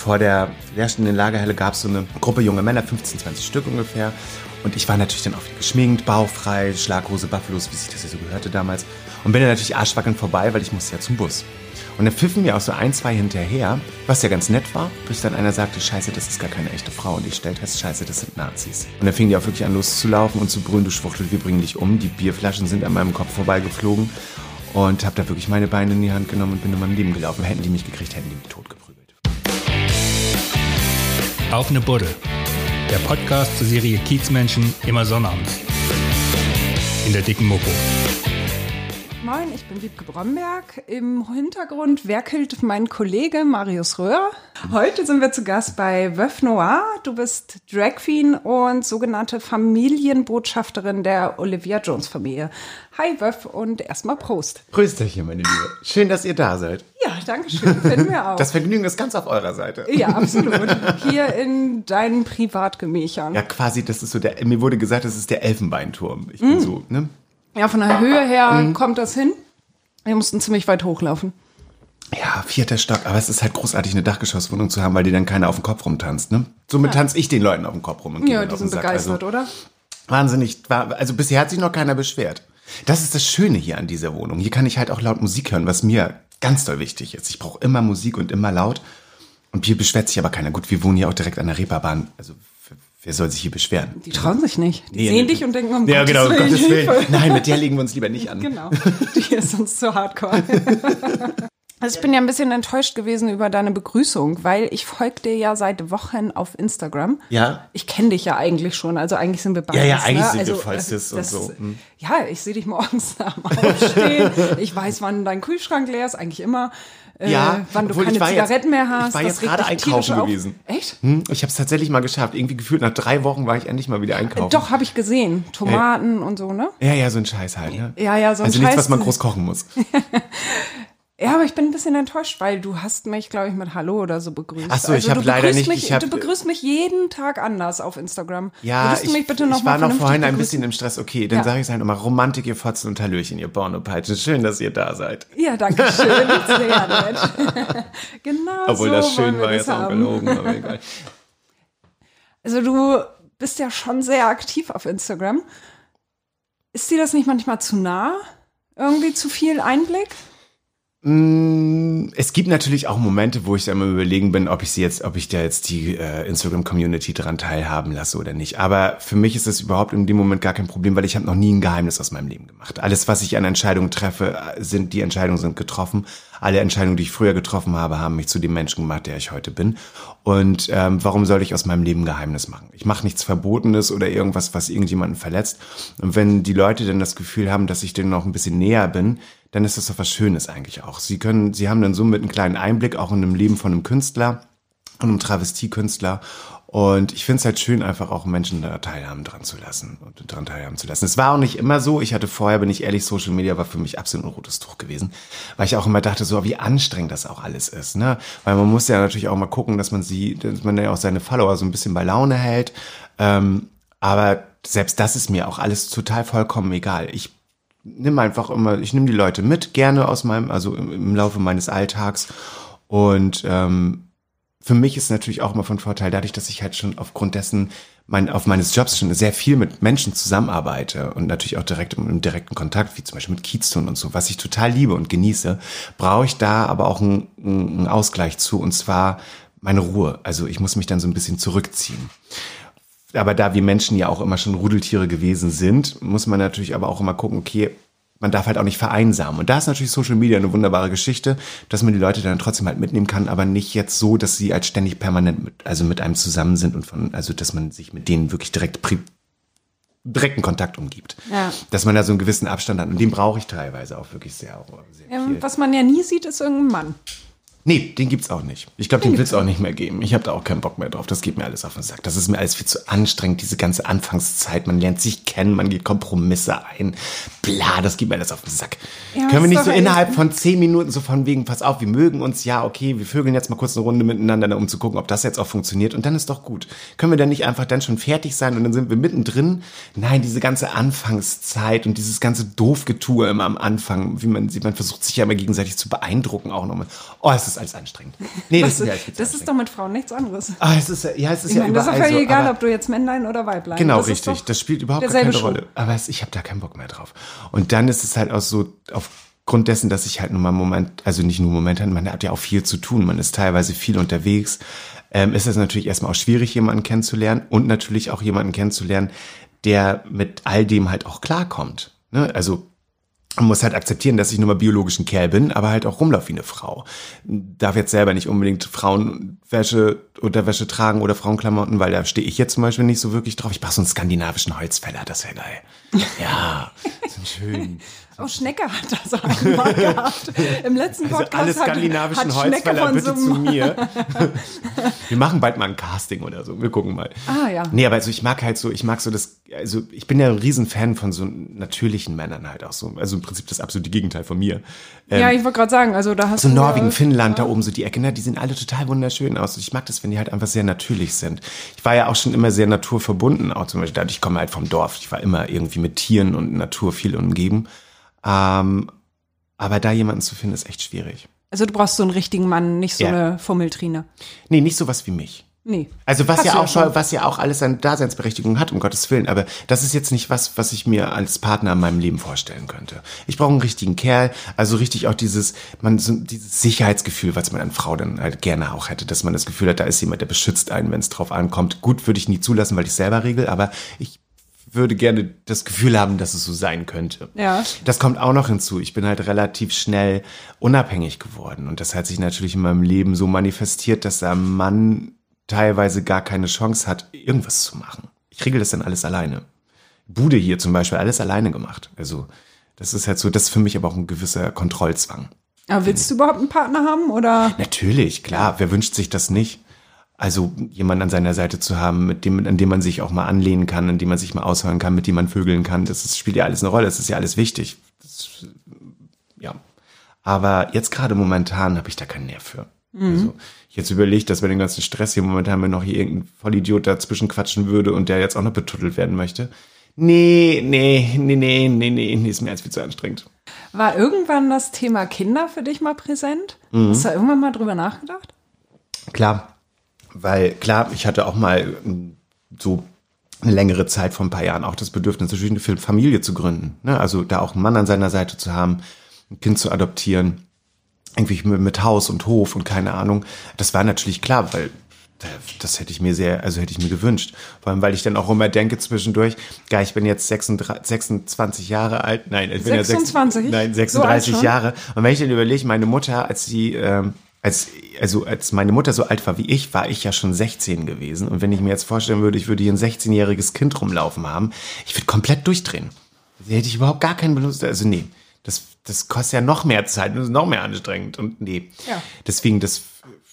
vor der leerstehenden Lagerhalle gab es so eine Gruppe junge Männer, 15, 20 Stück ungefähr. Und ich war natürlich dann auch wieder geschminkt, bauchfrei, Schlaghose, Buffalos, wie sich das ja so gehörte damals. Und bin dann natürlich arschwackelnd vorbei, weil ich musste ja zum Bus. Und dann pfiffen mir auch so ein, zwei hinterher, was ja ganz nett war, bis dann einer sagte, scheiße, das ist gar keine echte Frau. Und ich stellte fest, scheiße, das sind Nazis. Und dann fingen die auch wirklich an loszulaufen und zu brüllen, du Schwuchtel, wir bringen dich um. Die Bierflaschen sind an meinem Kopf vorbeigeflogen. Und habe da wirklich meine Beine in die Hand genommen und bin in meinem Leben gelaufen. Hätten die mich gekriegt, hätten die mich totgeprügelt. Auf eine Buddel. Der Podcast zur Serie Kiezmenschen immer sonnabends. In der dicken Mopo. Moin, ich bin Wiebke Bromberg. Im Hintergrund werkelt mein Kollege Marius Röhr. Heute sind wir zu Gast bei Veuve Noir. Du bist Drag Queen und sogenannte Familienbotschafterin der Olivia Jones Familie. Hi Veuve und erstmal Prost. Grüßt euch hier, meine Liebe. Schön, dass ihr da seid. Ja, danke schön. Finden wir auch. Das Vergnügen ist ganz auf eurer Seite. ja, absolut. Hier in deinen Privatgemächern. Ja, quasi, das ist so der, mir wurde gesagt, das ist der Elfenbeinturm. Ich bin so, ne? Ja, von der Höhe her kommt das hin. Wir mussten ziemlich weit hochlaufen. Ja, vierter Stock. Aber es ist halt großartig, eine Dachgeschosswohnung zu haben, weil dir dann keiner auf den Kopf rumtanzt, ne? Somit tanze ich den Leuten auf den Kopf rum. Und Ja, die sind Sack. begeistert, also, oder? Wahnsinnig. Also bisher hat sich noch keiner beschwert. Das ist das Schöne hier an dieser Wohnung. Hier kann ich halt auch laut Musik hören, was mir ganz doll wichtig ist. Ich brauche immer Musik und immer laut. Und hier beschwert sich aber keiner. Gut, wir wohnen hier auch direkt an der Reeperbahn. Also wer soll sich hier beschweren? Die trauen sich nicht. Die Nee, sehen nee. dich und denken, um Ja, Gottes genau, Willen, Gottes Willen. Hilfe. Nein, mit der legen wir uns lieber nicht an. Genau, die ist uns zu hardcore. Also ich bin ja ein bisschen enttäuscht gewesen über deine Begrüßung, weil ich folge dir ja seit Wochen auf Instagram. Ja. Ich kenne dich ja eigentlich schon, also eigentlich sind wir beide. Ja, ja, eigentlich ne? sind wir also, voll äh, cis und so. Hm. Ja, ich sehe dich morgens dem Aufstehen. ich weiß, wann dein Kühlschrank leer ist, eigentlich immer. Äh, Ja, wann du keine war jetzt- Zigaretten mehr hast. ich war das jetzt gerade einkaufen auf. gewesen. Echt? Hm, ich habe es tatsächlich mal geschafft. Irgendwie gefühlt nach drei Wochen war ich endlich mal wieder einkaufen. Doch, habe ich gesehen. Tomaten und so, ne? Ja, ja, so ein Scheiß halt. Ne? Ja, ja, so ein Also nichts, Scheiß- was man groß kochen muss. Ja, aber ich bin ein bisschen enttäuscht, weil du hast mich, glaube ich, mit Hallo oder so begrüßt. Ach so, ich also, hab du leider begrüßt nicht- Mich, ich hab- du begrüßt mich jeden Tag anders auf Instagram. Ja, ich, du mich bitte noch ich war noch vorhin ein bisschen im Stress. Okay, dann Ja. sage ich es halt nochmal. Romantik, ihr Fotzen und Hallöchen, ihr Pornopeitschen. Schön, dass ihr da seid. Ja, danke schön. Sehr nett. genau Obwohl so das schön war jetzt auch gelogen. Aber egal. Also du bist ja schon sehr aktiv auf Instagram. Ist dir das nicht manchmal zu nah? Irgendwie zu viel Einblick? Mm, Es gibt natürlich auch Momente, wo ich dann mal überlegen bin, ob ich sie jetzt, ob ich da jetzt die äh, Instagram-Community dran teilhaben lasse oder nicht. Aber für mich ist das überhaupt in dem Moment gar kein Problem, weil ich habe noch nie ein Geheimnis aus meinem Leben gemacht. Alles, was ich an Entscheidungen treffe, äh, sind die Entscheidungen sind getroffen. Alle Entscheidungen, die ich früher getroffen habe, haben mich zu dem Menschen gemacht, der ich heute bin. Und ähm, warum soll ich aus meinem Leben Geheimnis machen? Ich mache nichts Verbotenes oder irgendwas, was irgendjemanden verletzt. Und wenn die Leute dann das Gefühl haben, dass ich denen noch ein bisschen näher bin, dann ist das doch was Schönes eigentlich auch. Sie können, sie haben dann somit einen kleinen Einblick auch in dem Leben von einem Künstler, von einem Travestiekünstler. Und ich finde es halt schön, einfach auch Menschen da teilhaben dran zu lassen und dran teilhaben zu lassen. Es war auch nicht immer so. Ich hatte vorher, bin ich ehrlich, Social Media war für mich absolut ein rotes Tuch gewesen, weil ich auch immer dachte, so wie anstrengend das auch alles ist, ne? Weil man muss ja natürlich auch mal gucken, dass man sie, dass man ja auch seine Follower so ein bisschen bei Laune hält. Ähm, aber selbst das ist mir auch alles total vollkommen egal. Ich nimm einfach immer, ich nehme die Leute mit, gerne aus meinem, also im, im Laufe meines Alltags. Und ähm, für mich ist natürlich auch immer von Vorteil, dadurch, dass ich halt schon aufgrund dessen mein, auf meines Jobs schon sehr viel mit Menschen zusammenarbeite und natürlich auch direkt im, im direkten Kontakt, wie zum Beispiel mit Kieztun und so, was ich total liebe und genieße, brauche ich da aber auch einen, einen Ausgleich zu und zwar meine Ruhe. Also ich muss mich dann so ein bisschen zurückziehen. Aber da wir Menschen ja auch immer schon Rudeltiere gewesen sind, muss man natürlich aber auch immer gucken, okay, man darf halt auch nicht vereinsamen. Und da ist natürlich Social Media eine wunderbare Geschichte, dass man die Leute dann trotzdem halt mitnehmen kann, aber nicht jetzt so, dass sie halt ständig permanent mit, also mit einem zusammen sind und von, also dass man sich mit denen wirklich direkt pri direkten Kontakt umgibt. Ja. Dass man da so einen gewissen Abstand hat. Und den brauche ich teilweise auch wirklich sehr, sehr Ähm, viel. was man ja nie sieht, ist irgendein Mann. Nee, den gibt's auch nicht. Ich glaube, den wird's auch nicht mehr geben. Ich habe da auch keinen Bock mehr drauf. Das geht mir alles auf den Sack. Das ist mir alles viel zu anstrengend, diese ganze Anfangszeit. Man lernt sich kennen, man geht Kompromisse ein. Bla, das geht mir alles auf den Sack. Ja, Können wir ist nicht so innerhalb von zehn Minuten so von wegen, pass auf, wir mögen uns, ja, okay, wir vögeln jetzt mal kurz eine Runde miteinander, um zu gucken, ob das jetzt auch funktioniert. Und dann ist doch gut. Können wir dann nicht einfach dann schon fertig sein und dann sind wir mittendrin? Nein, diese ganze Anfangszeit und dieses ganze Doofgetue immer am Anfang, wie man sieht, man versucht sich ja immer gegenseitig zu beeindrucken auch nochmal. Oh, es ist alles anstrengend. Nee, das, ist, ja, das ist doch mit Frauen nichts anderes. Ah, es ist, ja, es ist Ich ja meine, das ist doch überall völlig so, egal, ob du jetzt Männlein oder Weiblein. Genau, das richtig. Das spielt überhaupt keine Schuh. Rolle. Aber es, ich habe da keinen Bock mehr drauf. Und dann ist es halt auch so, aufgrund dessen, dass ich halt nur mal Moment, also nicht nur momentan, man hat ja auch viel zu tun, man ist teilweise viel unterwegs, ähm, ist es natürlich erstmal auch schwierig, jemanden kennenzulernen und natürlich auch jemanden kennenzulernen, der mit all dem halt auch klarkommt. Ne? Also man muss halt akzeptieren, dass ich nur mal biologisch ein Kerl bin, aber halt auch rumlaufe wie eine Frau. Darf jetzt selber nicht unbedingt Frauenwäsche, Unterwäsche tragen oder Frauenklamotten, weil da stehe ich jetzt zum Beispiel nicht so wirklich drauf. Ich brauche so einen skandinavischen Holzfäller, das wäre geil. Ja, sind schön. Oh, Schnecke hat das einmal gehabt. Im letzten Also Podcast alle hat, skandinavischen hat Schnecke Holzfäller von bitte so zu mir. Wir machen bald mal ein Casting oder so. Wir gucken mal. Ah, ja. Nee, aber also ich mag halt so, ich mag so das, also ich bin ja ein Riesenfan von so natürlichen Männern halt auch so. Also im Prinzip das absolute Gegenteil von mir. Ja, ich wollte gerade sagen, also da hast So du Norwegen, ja- Finnland, da oben so die Ecke, ne, die sehen alle total wunderschön aus. Ich mag das, wenn die halt einfach sehr natürlich sind. Ich war ja auch schon immer sehr naturverbunden, auch zum Beispiel, dadurch ich komme halt vom Dorf. Ich war immer irgendwie mit Tieren und Natur viel umgeben. Ähm, aber da jemanden zu finden, ist echt schwierig. Also du brauchst so einen richtigen Mann, nicht so Ja. eine Fummeltrine. Nee, nicht sowas wie mich. Nee. Also was ja auch schon. schon, was ja auch alles seine Daseinsberechtigung hat, um Gottes Willen. Aber das ist jetzt nicht was, was ich mir als Partner in meinem Leben vorstellen könnte. Ich brauche einen richtigen Kerl, also richtig auch dieses, man so dieses Sicherheitsgefühl, was man an Frau dann halt gerne auch hätte, dass man das Gefühl hat, da ist jemand, der beschützt einen, wenn es drauf ankommt. Gut, würde ich nie zulassen, weil ich selber regel, aber ich würde gerne das Gefühl haben, dass es so sein könnte. Ja. Das kommt auch noch hinzu. Ich bin halt relativ schnell unabhängig geworden. Und das hat sich natürlich in meinem Leben so manifestiert, dass der Mann teilweise gar keine Chance hat, irgendwas zu machen. Ich regel das dann alles alleine. Bude hier zum Beispiel, alles alleine gemacht. Also, das ist halt so, das ist für mich aber auch ein gewisser Kontrollzwang. Aber willst du überhaupt einen Partner haben oder? Natürlich, klar. Wer wünscht sich das nicht? Also jemanden an seiner Seite zu haben, mit dem, an dem man sich auch mal anlehnen kann, an dem man sich mal aushören kann, mit dem man vögeln kann, das ist, spielt ja alles eine Rolle, das ist ja alles wichtig. Das, ja. Aber jetzt gerade momentan habe ich da keinen Nerv für. Also, ich jetzt überlege, dass bei dem ganzen Stress hier momentan mir noch hier irgendein Vollidiot dazwischen quatschen würde und der jetzt auch noch betuttelt werden möchte. Nee, nee, nee, nee, nee, nee, nee, ist mir als viel zu anstrengend. War irgendwann das Thema Kinder für dich mal präsent? Mhm. Hast du da irgendwann mal drüber nachgedacht? Klar, weil klar, ich hatte auch mal ähm, so eine längere Zeit vor ein paar Jahren auch das Bedürfnis, natürlich eine Familie zu gründen. Ne? Also da auch einen Mann an seiner Seite zu haben, ein Kind zu adoptieren, irgendwie mit, Haus und Hof und keine Ahnung. Das war natürlich klar, weil das hätte ich mir sehr, also hätte ich mir gewünscht. Vor allem, weil ich dann auch immer denke zwischendurch, ja, ich bin jetzt 36, 26 Jahre alt, nein, ich bin ja 26? sechs, nein, So alt 36 schon? Jahre. Und wenn ich dann überlege, meine Mutter, als sie, ähm, als, also als meine Mutter so alt war wie ich, war ich ja schon 16 gewesen. Und wenn ich mir jetzt vorstellen würde, ich würde hier ein 16-jähriges Kind rumlaufen haben, ich würde komplett durchdrehen. Da hätte ich überhaupt gar keinen Benutzer. Also nee, das, das kostet ja noch mehr Zeit und ist noch mehr anstrengend. Und nee. Ja. Deswegen das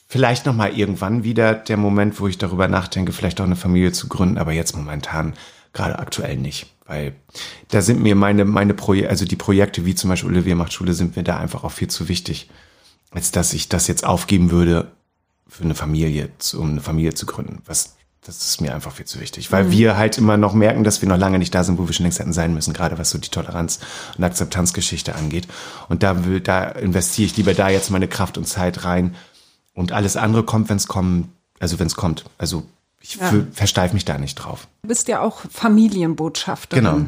vielleicht noch mal irgendwann wieder der Moment, wo ich darüber nachdenke, vielleicht auch eine Familie zu gründen, aber jetzt momentan gerade aktuell nicht, weil da sind mir meine meine Projekte, also die Projekte wie zum Beispiel Olivia macht Schule, sind mir da einfach auch viel zu wichtig, als dass ich das jetzt aufgeben würde für eine Familie, um eine Familie zu gründen. Was das ist mir einfach viel zu wichtig, weil wir halt immer noch merken, dass wir noch lange nicht da sind, wo wir schon längst hätten sein müssen, gerade was so die Toleranz und Akzeptanzgeschichte angeht. Und da will, da investiere ich lieber da jetzt meine Kraft und Zeit rein. Und alles andere kommt, wenn es kommen, also wenn es kommt. Also ich Ja. für- versteif mich da nicht drauf. Du bist ja auch Familienbotschafterin. Genau.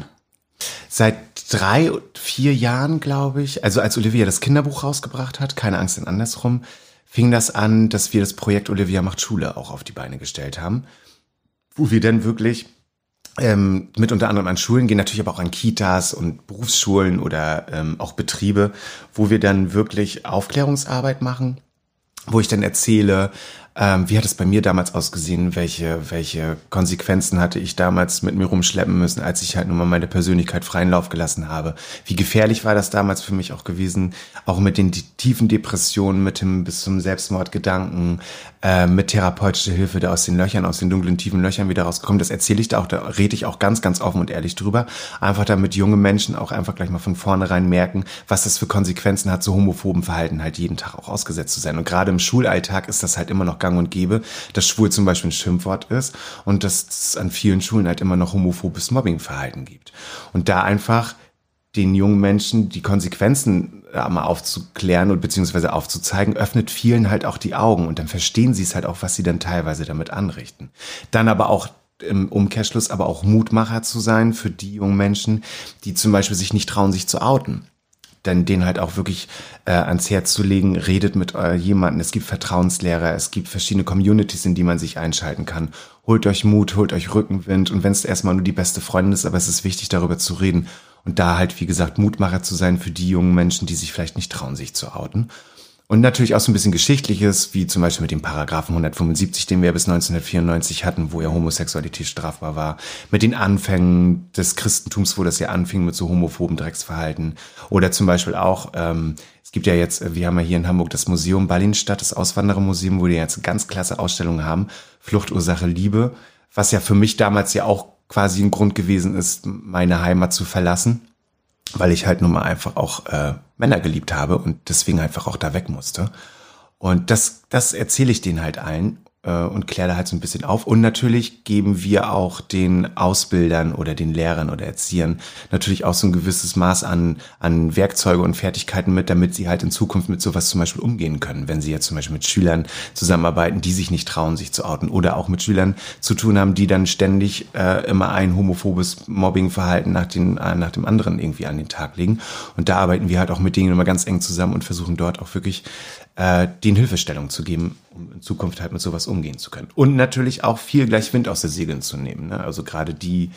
Seit drei, vier Jahren, glaube ich, also als Olivia das Kinderbuch rausgebracht hat, keine Angst, denn andersrum, fing das an, dass wir das Projekt Olivia macht Schule auch auf die Beine gestellt haben, wo wir dann wirklich ähm, mit unter anderem an Schulen gehen, natürlich aber auch an Kitas und Berufsschulen oder ähm, auch Betriebe, wo wir dann wirklich Aufklärungsarbeit machen, wo ich dann erzähle, ähm, wie hat es bei mir damals ausgesehen, welche, welche Konsequenzen hatte ich damals mit mir rumschleppen müssen, als ich halt nun mal meine Persönlichkeit freien Lauf gelassen habe. Wie gefährlich war das damals für mich auch gewesen, auch mit den tiefen Depressionen, mit dem bis zum Selbstmordgedanken, äh, mit therapeutischer Hilfe, da aus den Löchern, aus den dunklen, tiefen Löchern wieder rauskommen. Das erzähle ich da auch, da rede ich auch ganz, ganz offen und ehrlich drüber. Einfach damit junge Menschen auch einfach gleich mal von vornherein merken, was das für Konsequenzen hat, so homophoben Verhalten halt jeden Tag auch ausgesetzt zu sein. Und gerade im Schulalltag ist das halt immer noch gang und gäbe, dass schwul zum Beispiel ein Schimpfwort ist und dass es an vielen Schulen halt immer noch homophobes Mobbingverhalten gibt. Und da einfach den jungen Menschen die Konsequenzen äh, mal aufzuklären und beziehungsweise aufzuzeigen, öffnet vielen halt auch die Augen und dann verstehen sie es halt auch, was sie dann teilweise damit anrichten. Dann aber auch im Umkehrschluss aber auch Mutmacher zu sein für die jungen Menschen, die zum Beispiel sich nicht trauen, sich zu outen dann den halt auch wirklich äh, ans Herz zu legen, redet mit äh, jemanden. Es gibt Vertrauenslehrer, es gibt verschiedene Communities, in die man sich einschalten kann. Holt euch Mut, holt euch Rückenwind und wenn es erstmal nur die beste Freundin ist, aber es ist wichtig, darüber zu reden und da halt, wie gesagt, Mutmacher zu sein für die jungen Menschen, die sich vielleicht nicht trauen, sich zu outen. Und natürlich auch so ein bisschen Geschichtliches, wie zum Beispiel mit dem Paragraphen 175, den wir bis 1994 hatten, wo ja Homosexualität strafbar war. Mit den Anfängen des Christentums, wo das ja anfing mit so homophoben Drecksverhalten. Oder zum Beispiel auch, ähm, es gibt ja jetzt, wir haben ja hier in Hamburg das Museum Ballinstadt, das Auswanderermuseum, wo die jetzt ganz klasse Ausstellungen haben. Fluchtursache Liebe, was ja für mich damals ja auch quasi ein Grund gewesen ist, meine Heimat zu verlassen weil ich halt nun mal einfach auch äh, Männer geliebt habe und deswegen einfach auch da weg musste. Und das, das erzähle ich denen halt allen und kläre da halt so ein bisschen auf. Und natürlich geben wir auch den Ausbildern oder den Lehrern oder Erziehern natürlich auch so ein gewisses Maß an, an Werkzeuge und Fertigkeiten mit, damit sie halt in Zukunft mit sowas zum Beispiel umgehen können. Wenn sie jetzt zum Beispiel mit Schülern zusammenarbeiten, die sich nicht trauen, sich zu outen oder auch mit Schülern zu tun haben, die dann ständig äh, immer ein homophobes Mobbingverhalten nach, den, äh, nach dem anderen irgendwie an den Tag legen. Und da arbeiten wir halt auch mit denen immer ganz eng zusammen und versuchen dort auch wirklich äh, den Hilfestellung zu geben, um in Zukunft halt mit sowas umgehen zu können. Und natürlich auch viel gleich Wind aus der Segeln zu nehmen. Ne? Also gerade die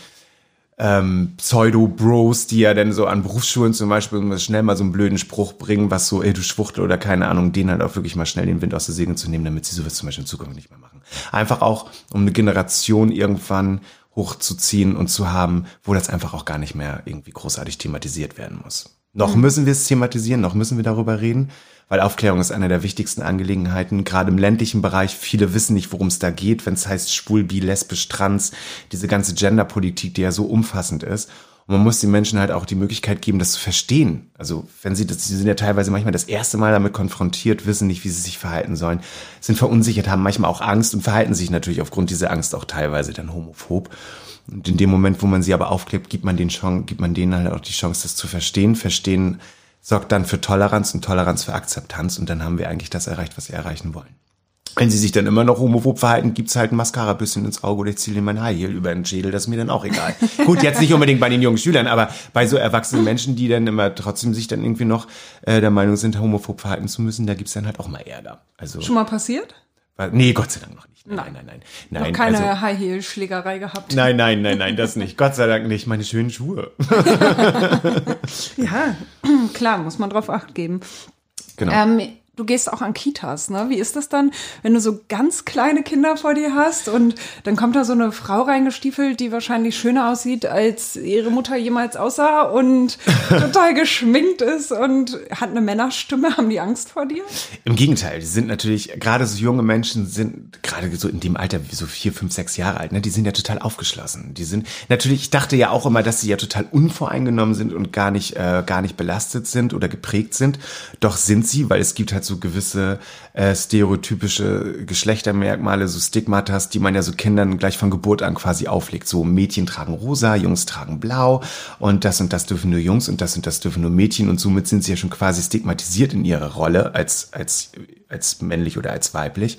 ähm, Pseudo-Bros, die ja dann so an Berufsschulen zum Beispiel schnell mal so einen blöden Spruch bringen, was so, ey, du Schwuchtel oder keine Ahnung, denen halt auch wirklich mal schnell den Wind aus der Segeln zu nehmen, damit sie sowas zum Beispiel in Zukunft nicht mehr machen. Einfach auch, um eine Generation irgendwann hochzuziehen und zu haben, wo das einfach auch gar nicht mehr irgendwie großartig thematisiert werden muss. Noch mhm. müssen wir es thematisieren, noch müssen wir darüber reden, weil Aufklärung ist eine der wichtigsten Angelegenheiten, gerade im ländlichen Bereich. Viele wissen nicht, worum es da geht, wenn es heißt schwul, bi, lesbisch, trans, diese ganze Genderpolitik, die ja so umfassend ist. Und man muss den Menschen halt auch die Möglichkeit geben, das zu verstehen. Also wenn sie das, sie sind ja teilweise manchmal das erste Mal damit konfrontiert, wissen nicht, wie sie sich verhalten sollen, sind verunsichert, haben manchmal auch Angst und verhalten sich natürlich aufgrund dieser Angst auch teilweise dann homophob. Und in dem Moment, wo man sie aber aufklebt, gibt man den gibt man denen halt auch die Chance, das zu verstehen. Verstehen sorgt dann für Toleranz und Toleranz für Akzeptanz und dann haben wir eigentlich das erreicht, was wir erreichen wollen. Wenn sie sich dann immer noch homophob verhalten, gibt's halt ein Mascara-Büsschen ins Auge oder ich ziehe mein High Heel über den Schädel, das ist mir dann auch egal. Gut, jetzt nicht unbedingt bei den jungen Schülern, aber bei so erwachsenen Menschen, die dann immer trotzdem sich dann irgendwie noch äh, der Meinung sind, homophob verhalten zu müssen, da gibt's dann halt auch mal Ärger. Also Schon mal passiert? Nee, Gott sei Dank noch nicht. Nein, nein, nein. nein. nein. Noch keine also, High-Heel-Schlägerei gehabt. Nein, nein, nein, nein, das nicht. Gott sei Dank nicht. Meine schönen Schuhe. ja, klar, muss man drauf acht geben. Genau. Ähm, du gehst auch an Kitas, ne? Wie ist das dann, wenn du so ganz kleine Kinder vor dir hast und dann kommt da so eine Frau reingestiefelt, die wahrscheinlich schöner aussieht, als ihre Mutter jemals aussah und total geschminkt ist und hat eine Männerstimme. Haben die Angst vor dir? Im Gegenteil, die sind natürlich, gerade so junge Menschen sind, gerade so in dem Alter, wie so vier, fünf, sechs Jahre alt, ne? Die sind ja total aufgeschlossen. Die sind, natürlich, ich dachte ja auch immer, dass sie ja total unvoreingenommen sind und gar nicht, äh, gar nicht belastet sind oder geprägt sind. Doch sind sie, weil es gibt halt halt so gewisse äh, stereotypische Geschlechtermerkmale, so Stigmatas, die man ja so Kindern gleich von Geburt an quasi auflegt. So Mädchen tragen rosa, Jungs tragen blau und das und das dürfen nur Jungs und das und das dürfen nur Mädchen und somit sind sie ja schon quasi stigmatisiert in ihrer Rolle als, als, als männlich oder als weiblich.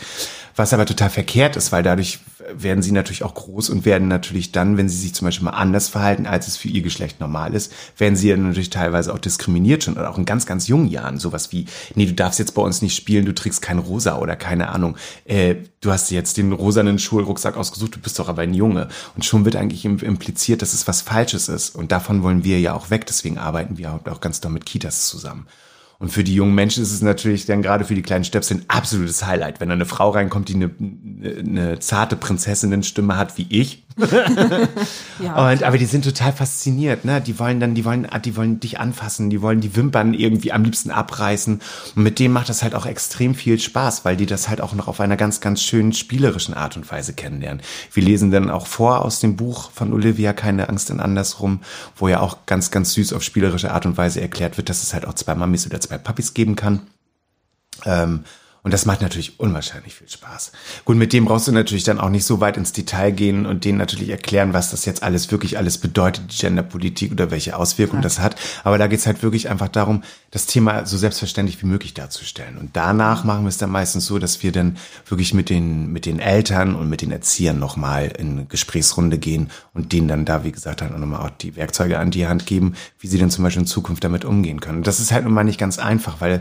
Was aber total verkehrt ist, weil dadurch werden sie natürlich auch groß und werden natürlich dann, wenn sie sich zum Beispiel mal anders verhalten, als es für ihr Geschlecht normal ist, werden sie dann natürlich teilweise auch diskriminiert schon oder auch in ganz, ganz jungen Jahren. Sowas wie, nee, du darfst jetzt bei uns nicht spielen, du trägst kein Rosa oder keine Ahnung. Äh, du hast jetzt den rosanen Schulrucksack ausgesucht, du bist doch aber ein Junge. Und schon wird eigentlich impliziert, dass es was Falsches ist. Und davon wollen wir ja auch weg. Deswegen arbeiten wir auch ganz doll mit Kitas zusammen. Und für die jungen Menschen ist es natürlich dann gerade für die kleinen Stöpsel ein absolutes Highlight, wenn da eine Frau reinkommt, die eine, eine zarte Prinzessinnenstimme hat wie ich. ja, und, aber die sind total fasziniert, ne? Die wollen dann, die wollen, die wollen dich anfassen, die wollen die Wimpern irgendwie am liebsten abreißen. Und mit denen macht das halt auch extrem viel Spaß, weil die das halt auch noch auf einer ganz, ganz schönen spielerischen Art und Weise kennenlernen. Wir lesen dann auch vor aus dem Buch von Olivia Keine Angst in Andersrum, wo ja auch ganz, ganz süß auf spielerische Art und Weise erklärt wird, dass es halt auch zwei Mamis oder zwei Papis geben kann. Ähm, Und das macht natürlich unwahrscheinlich viel Spaß. Gut, mit dem brauchst du natürlich dann auch nicht so weit ins Detail gehen und denen natürlich erklären, was das jetzt alles wirklich alles bedeutet, die Genderpolitik oder welche Auswirkungen ja. das hat. Aber da geht's halt wirklich einfach darum, das Thema so selbstverständlich wie möglich darzustellen. Und danach machen wir es dann meistens so, dass wir dann wirklich mit den, mit den Eltern und mit den Erziehern nochmal in Gesprächsrunde gehen und denen dann da, wie gesagt, dann auch nochmal auch die Werkzeuge an die Hand geben, wie sie denn zum Beispiel in Zukunft damit umgehen können. Und das ist halt nun mal nicht ganz einfach, weil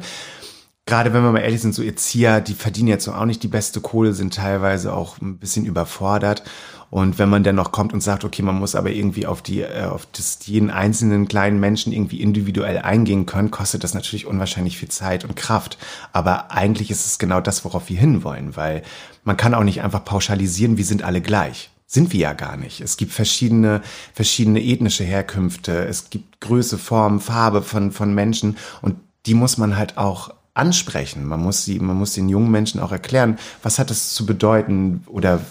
gerade wenn wir mal ehrlich sind, so Erzieher, die verdienen jetzt auch nicht die beste Kohle, sind teilweise auch ein bisschen überfordert. Und wenn man dann noch kommt und sagt, okay, man muss aber irgendwie auf die, äh, auf das, jeden einzelnen kleinen Menschen irgendwie individuell eingehen können, kostet das natürlich unwahrscheinlich viel Zeit und Kraft. Aber eigentlich ist es genau das, worauf wir hinwollen, weil man kann auch nicht einfach pauschalisieren, wir sind alle gleich sind wir ja gar nicht. Es gibt verschiedene, verschiedene ethnische Herkünfte, es gibt Größe, Form, Farbe von, von Menschen und die muss man halt auch ansprechen. Man muss sie, man muss den jungen Menschen auch erklären, was hat es zu bedeuten oder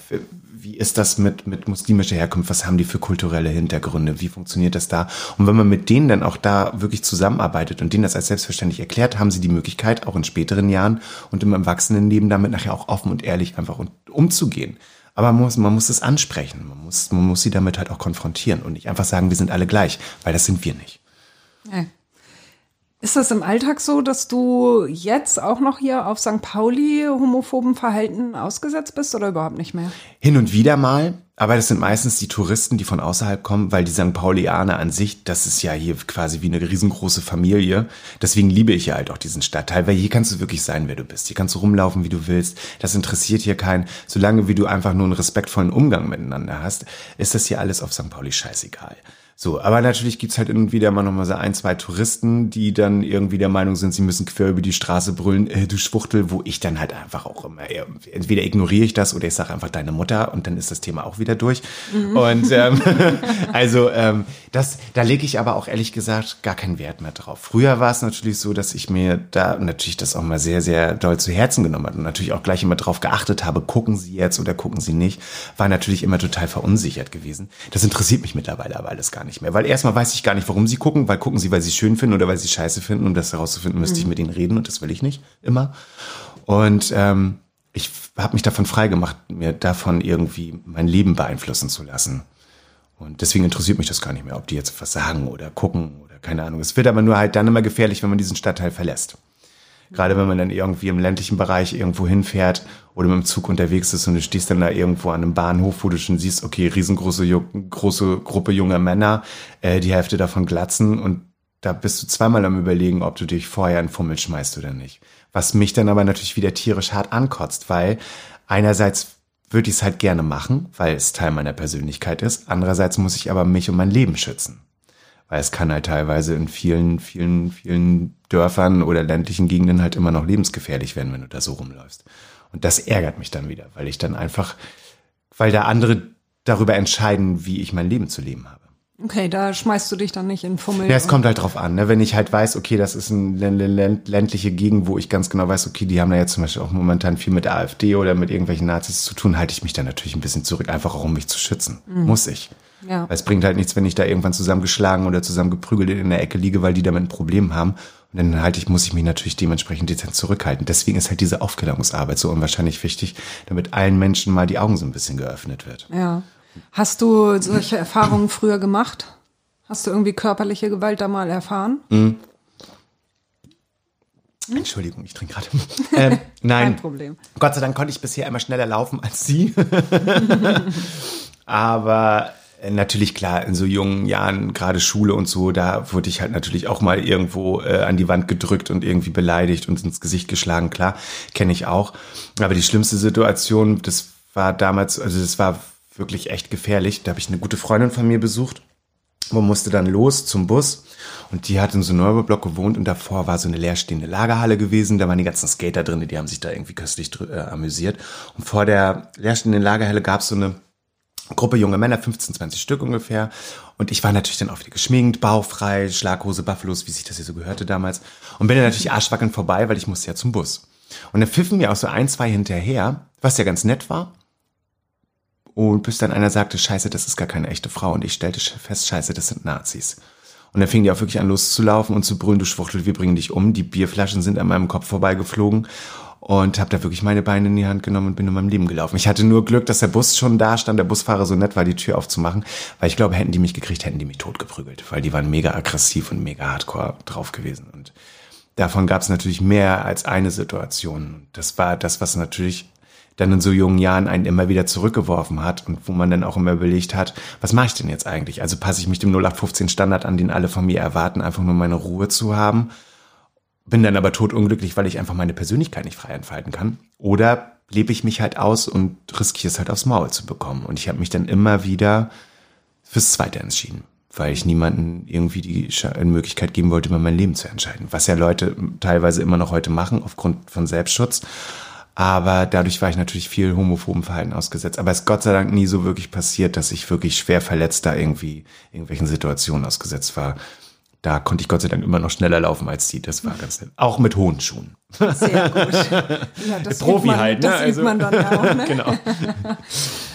wie ist das mit, mit muslimischer Herkunft? Was haben die für kulturelle Hintergründe? Wie funktioniert das da? Und wenn man mit denen dann auch da wirklich zusammenarbeitet und denen das als selbstverständlich erklärt, haben sie die Möglichkeit, auch in späteren Jahren und im Erwachsenenleben damit nachher auch offen und ehrlich einfach umzugehen. Aber man muss, man muss es ansprechen. Man muss, man muss sie damit halt auch konfrontieren und nicht einfach sagen, wir sind alle gleich, weil das sind wir nicht. Nee. Ist das im Alltag so, dass du jetzt auch noch hier auf St. Pauli homophoben Verhalten ausgesetzt bist oder überhaupt nicht mehr? Hin und wieder mal, aber das sind meistens die Touristen, die von außerhalb kommen, weil die St. Paulianer an sich, das ist ja hier quasi wie eine riesengroße Familie. Deswegen liebe ich ja halt auch diesen Stadtteil, weil hier kannst du wirklich sein, wer du bist. Hier kannst du rumlaufen, wie du willst. Das interessiert hier keinen. Solange wie du einfach nur einen respektvollen Umgang miteinander hast, ist das hier alles auf St. Pauli scheißegal. So, aber natürlich gibt's halt irgendwie wieder mal nochmal so ein, zwei Touristen, die dann irgendwie der Meinung sind, sie müssen quer über die Straße brüllen, äh, du Schwuchtel, wo ich dann halt einfach auch immer, entweder ignoriere ich das oder ich sage einfach deine Mutter und dann ist das Thema auch wieder durch. Mhm. Und ähm, also ähm, das, da lege ich aber auch ehrlich gesagt gar keinen Wert mehr drauf. Früher war es natürlich so, dass ich mir da natürlich das auch mal sehr, sehr doll zu Herzen genommen habe und natürlich auch gleich immer drauf geachtet habe, gucken sie jetzt oder gucken sie nicht, war natürlich immer total verunsichert gewesen. Das interessiert mich mittlerweile aber alles gar nicht nicht mehr. Weil erstmal weiß ich gar nicht, warum sie gucken, weil gucken sie, weil sie schön finden oder weil sie scheiße finden. Um das herauszufinden, müsste mhm. ich mit ihnen reden und das will ich nicht immer. Und ähm, ich habe mich davon freigemacht, mir davon irgendwie mein Leben beeinflussen zu lassen. Und deswegen interessiert mich das gar nicht mehr, ob die jetzt was sagen oder gucken oder keine Ahnung. Es wird aber nur halt dann immer gefährlich, wenn man diesen Stadtteil verlässt. Gerade wenn man dann irgendwie im ländlichen Bereich irgendwo hinfährt oder mit dem Zug unterwegs ist und du stehst dann da irgendwo an einem Bahnhof, wo du schon siehst, okay, riesengroße große Gruppe junger Männer, äh, die Hälfte davon glatzen und da bist du zweimal am überlegen, ob du dich vorher in Fummel schmeißt oder nicht. Was mich dann aber natürlich wieder tierisch hart ankotzt, weil einerseits würde ich es halt gerne machen, weil es Teil meiner Persönlichkeit ist. Andererseits muss ich aber mich und mein Leben schützen. Weil es kann halt teilweise in vielen, vielen, vielen Dörfern oder ländlichen Gegenden halt immer noch lebensgefährlich werden, wenn du da so rumläufst. Und das ärgert mich dann wieder, weil ich dann einfach, weil da andere darüber entscheiden, wie ich mein Leben zu leben habe. Okay, da schmeißt du dich dann nicht in Fummel. Ja, es kommt halt drauf an, ne? wenn ich halt weiß, okay, das ist eine ländliche Gegend, wo ich ganz genau weiß, okay, die haben da jetzt zum Beispiel auch momentan viel mit der AfD oder mit irgendwelchen Nazis zu tun, halte ich mich dann natürlich ein bisschen zurück, einfach auch um mich zu schützen. Mhm. Muss ich. Ja. Weil es bringt halt nichts, wenn ich da irgendwann zusammengeschlagen oder zusammengeprügelt in der Ecke liege, weil die damit ein Problem haben. Und dann halt ich, muss ich mich natürlich dementsprechend dezent zurückhalten. Deswegen ist halt diese Aufklärungsarbeit so unwahrscheinlich wichtig, damit allen Menschen mal die Augen so ein bisschen geöffnet wird. Ja. Hast du solche Erfahrungen früher gemacht? Hast du irgendwie körperliche Gewalt da mal erfahren? Mhm. Entschuldigung, ich trinke gerade. Ähm, nein. Kein Problem. Gott sei Dank konnte ich bisher immer schneller laufen als Sie. Aber natürlich klar, in so jungen Jahren, gerade Schule und so, da wurde ich halt natürlich auch mal irgendwo äh, an die Wand gedrückt und irgendwie beleidigt und ins Gesicht geschlagen. Klar, kenne ich auch. Aber die schlimmste Situation, das war damals, also das war wirklich echt gefährlich. Da habe ich eine gute Freundin von mir besucht man musste dann los zum Bus und die hat in so einem Neubau-Block gewohnt und davor war so eine leerstehende Lagerhalle gewesen. Da waren die ganzen Skater drin, die haben sich da irgendwie köstlich äh, amüsiert. Und vor der leerstehenden Lagerhalle gab es so eine Gruppe junge Männer, 15, 20 Stück ungefähr. Und ich war natürlich dann auch wieder geschminkt, bauchfrei, Schlaghose, Buffalos, wie sich das hier so gehörte damals. Und bin dann natürlich arschwackelnd vorbei, weil ich musste ja zum Bus. Und dann pfiffen mir auch so ein, zwei hinterher, was ja ganz nett war. Und bis dann einer sagte, scheiße, das ist gar keine echte Frau. Und ich stellte fest, scheiße, das sind Nazis. Und dann fing die auch wirklich an loszulaufen und zu brüllen, du Schwuchtel, wir bringen dich um. Die Bierflaschen sind an meinem Kopf vorbeigeflogen. Und habe da wirklich meine Beine in die Hand genommen und bin in meinem Leben gelaufen. Ich hatte nur Glück, dass der Bus schon da stand, der Busfahrer so nett war, die Tür aufzumachen, weil ich glaube, hätten die mich gekriegt, hätten die mich totgeprügelt, weil die waren mega aggressiv und mega hardcore drauf gewesen und davon gab es natürlich mehr als eine Situation. Das war das, was natürlich dann in so jungen Jahren einen immer wieder zurückgeworfen hat und wo man dann auch immer überlegt hat, was mache ich denn jetzt eigentlich? Also passe ich mich dem 0815 Standard an, den alle von mir erwarten, einfach nur meine Ruhe zu haben, bin dann aber totunglücklich, weil ich einfach meine Persönlichkeit nicht frei entfalten kann. Oder lebe ich mich halt aus und riskiere es halt aufs Maul zu bekommen. Und ich habe mich dann immer wieder fürs Zweite entschieden, weil ich niemanden irgendwie die Möglichkeit geben wollte, über mein Leben zu entscheiden. Was ja Leute teilweise immer noch heute machen, aufgrund von Selbstschutz. Aber dadurch war ich natürlich viel homophoben Verhalten ausgesetzt. Aber es ist Gott sei Dank nie so wirklich passiert, dass ich wirklich schwer verletzt da irgendwie irgendwelchen Situationen ausgesetzt war. Da konnte ich Gott sei Dank immer noch schneller laufen als die. Das war ganz nett. Auch mit hohen Schuhen. Sehr gut. Ja, das Profi man, halt, ne? Das also, sieht man dann ja auch, ne? genau.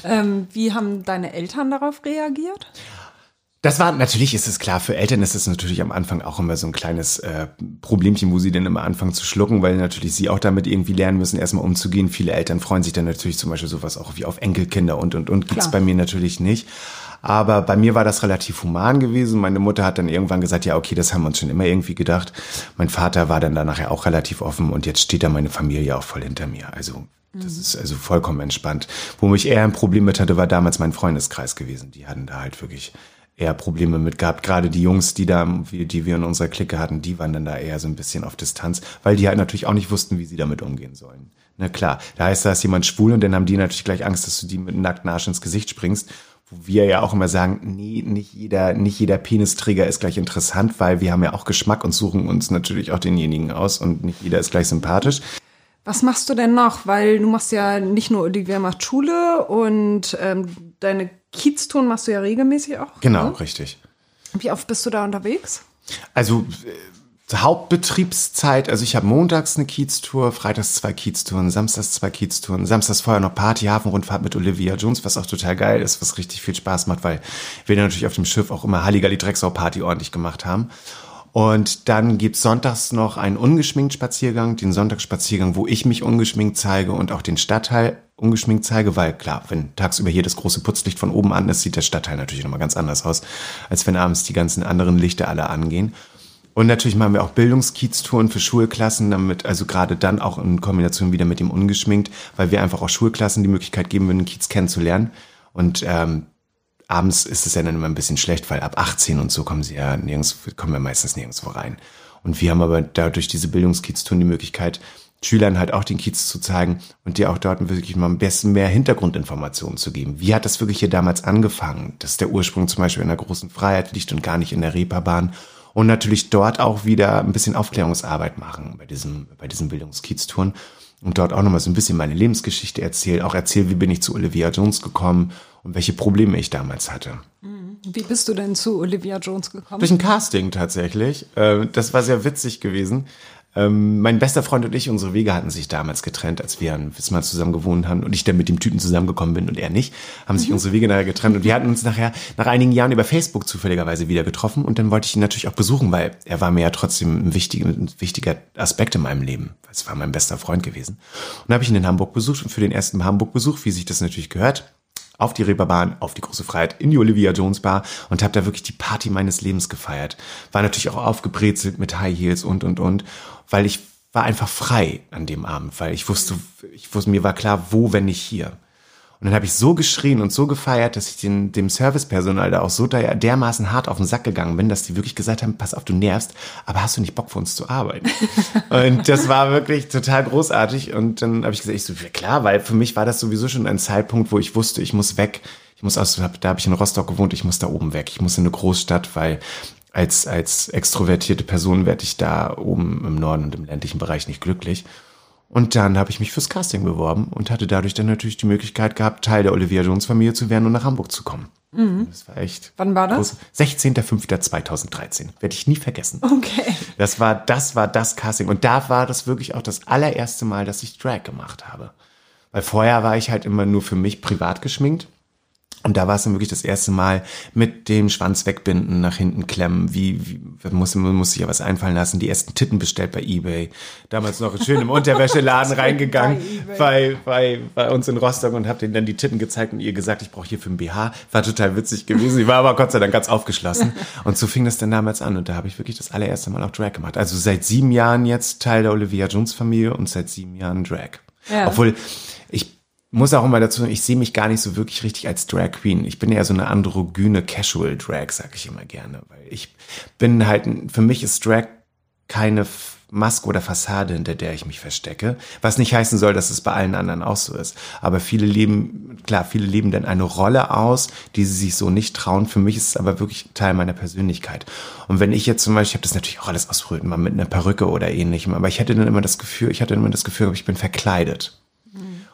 ähm, wie haben deine Eltern darauf reagiert? Das war natürlich, ist es klar, für Eltern ist es natürlich am Anfang auch immer so ein kleines äh, Problemchen, wo sie dann immer anfangen zu schlucken, weil natürlich sie auch damit irgendwie lernen müssen, erstmal umzugehen. Viele Eltern freuen sich dann natürlich zum Beispiel sowas auch wie auf Enkelkinder und und und gibt's Klar. bei mir natürlich nicht. Aber bei mir war das relativ human gewesen. Meine Mutter hat dann irgendwann gesagt, ja, okay, das haben wir uns schon immer irgendwie gedacht. Mein Vater war dann da nachher auch relativ offen und jetzt steht da meine Familie auch voll hinter mir. Also das ist also vollkommen entspannt. Wo mich eher ein Problem mit hatte, war damals mein Freundeskreis gewesen. Die hatten da halt wirklich eher Probleme mit gehabt. Gerade die Jungs, die da, die wir in unserer Clique hatten, die waren dann da eher so ein bisschen auf Distanz, weil die halt natürlich auch nicht wussten, wie sie damit umgehen sollen. Na klar, da heißt, da ist jemand schwul und dann haben die natürlich gleich Angst, dass du die mit einem nackten Arsch ins Gesicht springst. Wo wir ja auch immer sagen, nee, nicht jeder, nicht jeder Penisträger ist gleich interessant, weil wir haben ja auch Geschmack und suchen uns natürlich auch denjenigen aus und nicht jeder ist gleich sympathisch. Was machst du denn noch? Weil du machst ja nicht nur Olivia macht Schule und ähm, deine Kieztouren machst du ja regelmäßig auch. Genau, Ne? richtig. Wie oft bist du da unterwegs? Also Hauptbetriebszeit, also ich habe montags eine Kieztour, freitags zwei Kieztouren, samstags zwei Kieztouren, samstags vorher noch Party, Hafenrundfahrt mit Olivia Jones, was auch total geil ist, was richtig viel Spaß macht, weil wir natürlich auf dem Schiff auch immer Halligalli Drecksau Party ordentlich gemacht haben. Und dann gibt's sonntags noch einen ungeschminkt Spaziergang, den Sonntagsspaziergang, wo ich mich ungeschminkt zeige und auch den Stadtteil ungeschminkt zeige, weil klar, wenn tagsüber hier das große Putzlicht von oben an ist, sieht der Stadtteil natürlich nochmal ganz anders aus, als wenn abends die ganzen anderen Lichter alle angehen. Und natürlich machen wir auch Bildungskieztouren für Schulklassen, damit, also gerade dann auch in Kombination wieder mit dem ungeschminkt, weil wir einfach auch Schulklassen die Möglichkeit geben würden, Kiez kennenzulernen. Und ähm, abends ist es ja dann immer ein bisschen schlecht, weil ab 18 und so kommen sie ja nirgends, kommen wir meistens nirgendwo rein. Und wir haben aber dadurch diese Bildungskieztouren die Möglichkeit, Schülern halt auch den Kiez zu zeigen und dir auch dort wirklich mal am besten mehr Hintergrundinformationen zu geben. Wie hat das wirklich hier damals angefangen? Dass der Ursprung zum Beispiel in der großen Freiheit liegt und gar nicht in der Reeperbahn. Und natürlich dort auch wieder ein bisschen Aufklärungsarbeit machen bei diesem, bei diesen Bildungskieztouren. Und dort auch nochmal so ein bisschen meine Lebensgeschichte erzählen. Auch erzählen, wie bin ich zu Olivia Jones gekommen und welche Probleme ich damals hatte. Wie bist du denn zu Olivia Jones gekommen? Durch ein Casting tatsächlich. Äh, Das war sehr witzig gewesen. Ähm, Mein bester Freund und ich, unsere Wege hatten sich damals getrennt, als wir in Wismar zusammen gewohnt haben und ich dann mit dem Typen zusammengekommen bin und er nicht, haben sich unsere Wege nachher getrennt und wir hatten uns nachher nach einigen Jahren über Facebook zufälligerweise wieder getroffen und dann wollte ich ihn natürlich auch besuchen, weil er war mir ja trotzdem ein wichtiger, ein wichtiger Aspekt in meinem Leben. Es war mein bester Freund gewesen. Und habe ich ihn in Hamburg besucht und für den ersten Hamburg-Besuch, wie sich das natürlich gehört, auf die Reeperbahn, auf die große Freiheit, in die Olivia Jones Bar und habe da wirklich die Party meines Lebens gefeiert. War natürlich auch aufgebrezelt mit High Heels und und und, weil ich war einfach frei an dem Abend, weil ich wusste, ich wusste, mir war klar, wo, wenn nicht hier. Und dann habe ich so geschrien und so gefeiert, dass ich den, dem Servicepersonal da auch so der, dermaßen hart auf den Sack gegangen bin, dass die wirklich gesagt haben, pass auf, du nervst, aber hast du nicht Bock für uns zu arbeiten? und das war wirklich total großartig. Und dann habe ich gesagt, ich so, klar, weil für mich war das sowieso schon ein Zeitpunkt, wo ich wusste, ich muss weg. Ich muss aus, da habe ich in Rostock gewohnt, ich muss da oben weg. Ich muss in eine Großstadt, weil als, als extrovertierte Person werde ich da oben im Norden und im ländlichen Bereich nicht glücklich. Und dann habe ich mich fürs Casting beworben und hatte dadurch dann natürlich die Möglichkeit gehabt, Teil der Olivia Jones Familie zu werden und nach Hamburg zu kommen. Das war echt. Wann war das? groß. 16.05.2013. Werde ich nie vergessen. Okay. Das war, das war das Casting. Und da war das wirklich auch das allererste Mal, dass ich Drag gemacht habe. Weil vorher war ich halt immer nur für mich privat geschminkt. Und da war es dann wirklich das erste Mal mit dem Schwanz wegbinden, nach hinten klemmen, wie, wie muss, man muss sich ja was einfallen lassen, die ersten Titten bestellt bei Ebay. Damals noch schön im Unterwäscheladen reingegangen bei, bei, bei uns in Rostock und habe denen dann die Titten gezeigt und ihr gesagt, ich brauche hier für ein BH. War total witzig gewesen. Sie war aber Gott sei Dank ganz aufgeschlossen. Und so fing das dann damals an und da habe ich wirklich das allererste Mal auch Drag gemacht. Also seit sieben Jahren jetzt Teil der Olivia Jones Familie und seit sieben Jahren Drag. Ja. Obwohl ich muss auch immer dazu sagen, ich sehe mich gar nicht so wirklich richtig als Drag Queen. Ich bin eher so eine androgyne Casual Drag, sag ich immer gerne. Weil ich bin halt, für mich ist Drag keine Maske oder Fassade, hinter der ich mich verstecke. Was nicht heißen soll, dass es bei allen anderen auch so ist. Aber viele leben, klar, viele leben dann eine Rolle aus, die sie sich so nicht trauen. Für mich ist es aber wirklich Teil meiner Persönlichkeit. Und wenn ich jetzt zum Beispiel, ich habe das natürlich auch alles ausprobiert, mal mit einer Perücke oder ähnlichem, aber ich hätte dann immer das Gefühl, ich hatte immer das Gefühl, ich bin verkleidet.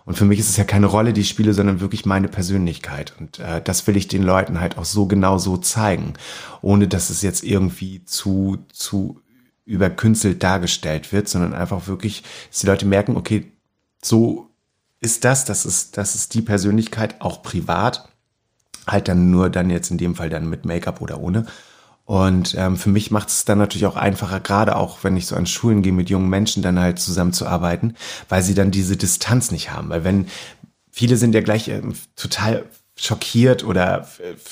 Und für mich ist es ja keine Rolle, die ich spiele, sondern wirklich meine Persönlichkeit. Und äh, das will ich den Leuten halt auch so genau so zeigen, ohne dass es jetzt irgendwie zu, zu überkünstelt dargestellt wird, sondern einfach wirklich, dass die Leute merken, okay, so ist das, das ist, das ist die Persönlichkeit, auch privat. Halt dann nur dann jetzt in dem Fall dann mit Make-up oder ohne. Und ähm, für mich macht es dann natürlich auch einfacher, gerade auch wenn ich so an Schulen gehe, mit jungen Menschen dann halt zusammenzuarbeiten, weil sie dann diese Distanz nicht haben. Weil wenn viele sind ja gleich ähm, total schockiert oder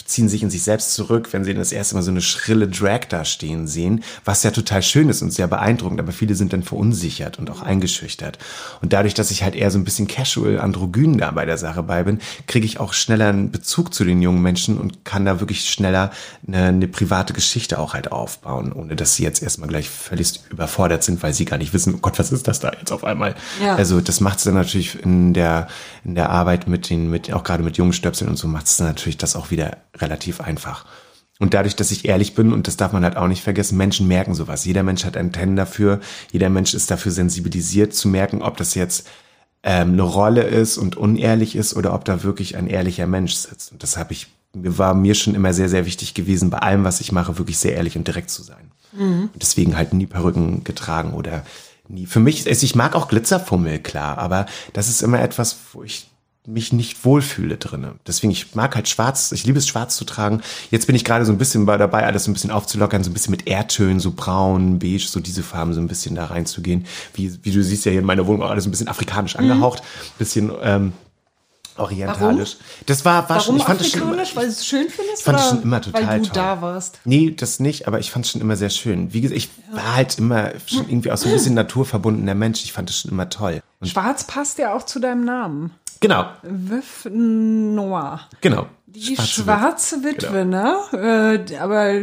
ziehen sich in sich selbst zurück, wenn sie das erste Mal so eine schrille Drag da stehen sehen, was ja total schön ist und sehr beeindruckend, aber viele sind dann verunsichert und auch eingeschüchtert. Und dadurch, dass ich halt eher so ein bisschen casual, androgyn da bei der Sache bei bin, kriege ich auch schneller einen Bezug zu den jungen Menschen und kann da wirklich schneller eine, eine private Geschichte auch halt aufbauen, ohne dass sie jetzt erstmal gleich völlig überfordert sind, weil sie gar nicht wissen, oh Gott, was ist das da jetzt auf einmal? Ja. Also das macht es dann natürlich in der, in der Arbeit mit den, mit, auch gerade mit jungen Stöpseln und so macht es natürlich das auch wieder relativ einfach. Und dadurch, dass ich ehrlich bin, und das darf man halt auch nicht vergessen, Menschen merken sowas. Jeder Mensch hat Antennen dafür, jeder Mensch ist dafür sensibilisiert zu merken, ob das jetzt ähm, eine Rolle ist und unehrlich ist oder ob da wirklich ein ehrlicher Mensch sitzt. Und das habe ich, war mir schon immer sehr, sehr wichtig gewesen, bei allem, was ich mache, wirklich sehr ehrlich und direkt zu sein. Mhm. Und deswegen halt nie Perücken getragen oder nie. Für mich, also ich mag auch Glitzerfummel, klar, aber das ist immer etwas, wo ich mich nicht wohlfühle drinne. Deswegen, ich mag halt schwarz, ich liebe es schwarz zu tragen. Jetzt bin ich gerade so ein bisschen dabei, alles so ein bisschen aufzulockern, so ein bisschen mit Erdtönen, so braun, beige, so diese Farben so ein bisschen da reinzugehen. Wie, wie du siehst ja hier in meiner Wohnung auch alles ein bisschen afrikanisch mhm. angehaucht, bisschen ähm, orientalisch. Warum? Das war, war Warum schon, ich fand es schon, weil du es schön findest? Ich fand es schon immer total weil du toll. da warst. Nee, das nicht, aber ich fand es schon immer sehr schön. Wie gesagt, ich ja. war halt immer schon irgendwie auch so ein bisschen naturverbundener Mensch. Ich fand es schon immer toll. Und Schwarz passt ja auch zu deinem Namen. Genau. Veuve Noir. Genau. Die schwarze, schwarze Witwe, genau. ne? Äh, aber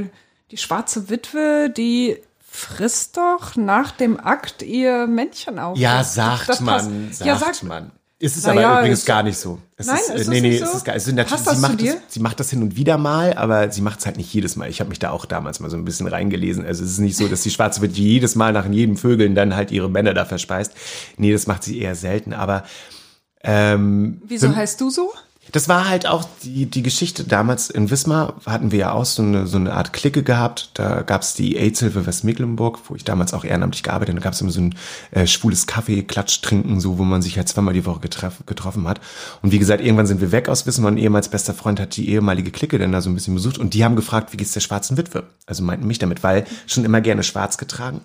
die schwarze Witwe, die frisst doch nach dem Akt ihr Männchen auf. Ja, sagt das man, sagt, ja, sagt man. Ist es aber ja, übrigens gar nicht so. Es nein, ist, ist nee, nee, so? es ist gar, also natürlich, sie macht, das, sie macht das hin und wieder mal, aber sie macht es halt nicht jedes Mal. Ich habe mich da auch damals mal so ein bisschen reingelesen. Also es ist nicht so, dass die Schwarze Witwe jedes Mal nach jedem Vögeln dann halt ihre Männer da verspeist. Nee, das macht sie eher selten, aber ähm, Wieso heißt du so? Das war halt auch die, die Geschichte. Damals in Wismar hatten wir ja auch so eine, so eine Art Clique gehabt. Da gab's die AIDS-Hilfe Westmecklenburg, wo ich damals auch ehrenamtlich gearbeitet habe. Da gab's immer so ein äh, schwules Kaffee, Klatsch trinken, so, wo man sich halt zweimal die Woche getroffen, getroffen hat. Und wie gesagt, irgendwann sind wir weg aus Wismar und ehemals bester Freund hat die ehemalige Clique dann da so ein bisschen besucht und die haben gefragt, wie geht's der schwarzen Witwe? Also meinten mich damit, weil schon immer gerne schwarz getragen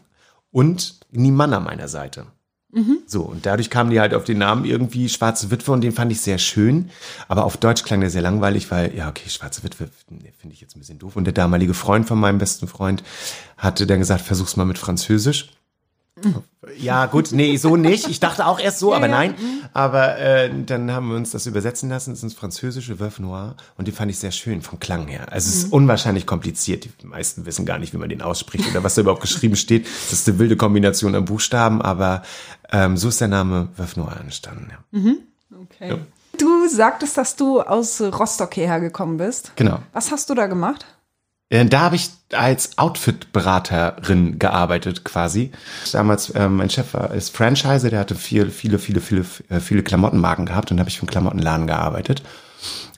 und nie Mann an meiner Seite. Mhm. So, und dadurch kamen die halt auf den Namen irgendwie Schwarze Witwe und den fand ich sehr schön. Aber auf Deutsch klang der sehr langweilig, weil, ja, okay, Schwarze Witwe finde ich jetzt ein bisschen doof. Und der damalige Freund von meinem besten Freund hatte dann gesagt, versuch's mal mit Französisch. Ja, gut, nee, so nicht. Ich dachte auch erst so, ja, aber nein. Aber äh, dann haben wir uns das übersetzen lassen, das ist ins Französische Veuve Noir und die fand ich sehr schön vom Klang her. Also es ist mhm. unwahrscheinlich kompliziert. Die meisten wissen gar nicht, wie man den ausspricht oder was da überhaupt geschrieben steht. Das ist eine wilde Kombination an Buchstaben, aber ähm, so ist der Name Veuve Noir entstanden. Ja. Mhm. Okay. Ja. Du sagtest, dass du aus Rostock hierher gekommen bist. Genau. Was hast du da gemacht? Äh, da habe ich als Outfit-Beraterin gearbeitet quasi. Damals, ähm, mein Chef war ist Franchise, der hatte viel, viele, viele, viele, äh, viele Klamottenmarken gehabt und habe ich für einen Klamottenladen gearbeitet.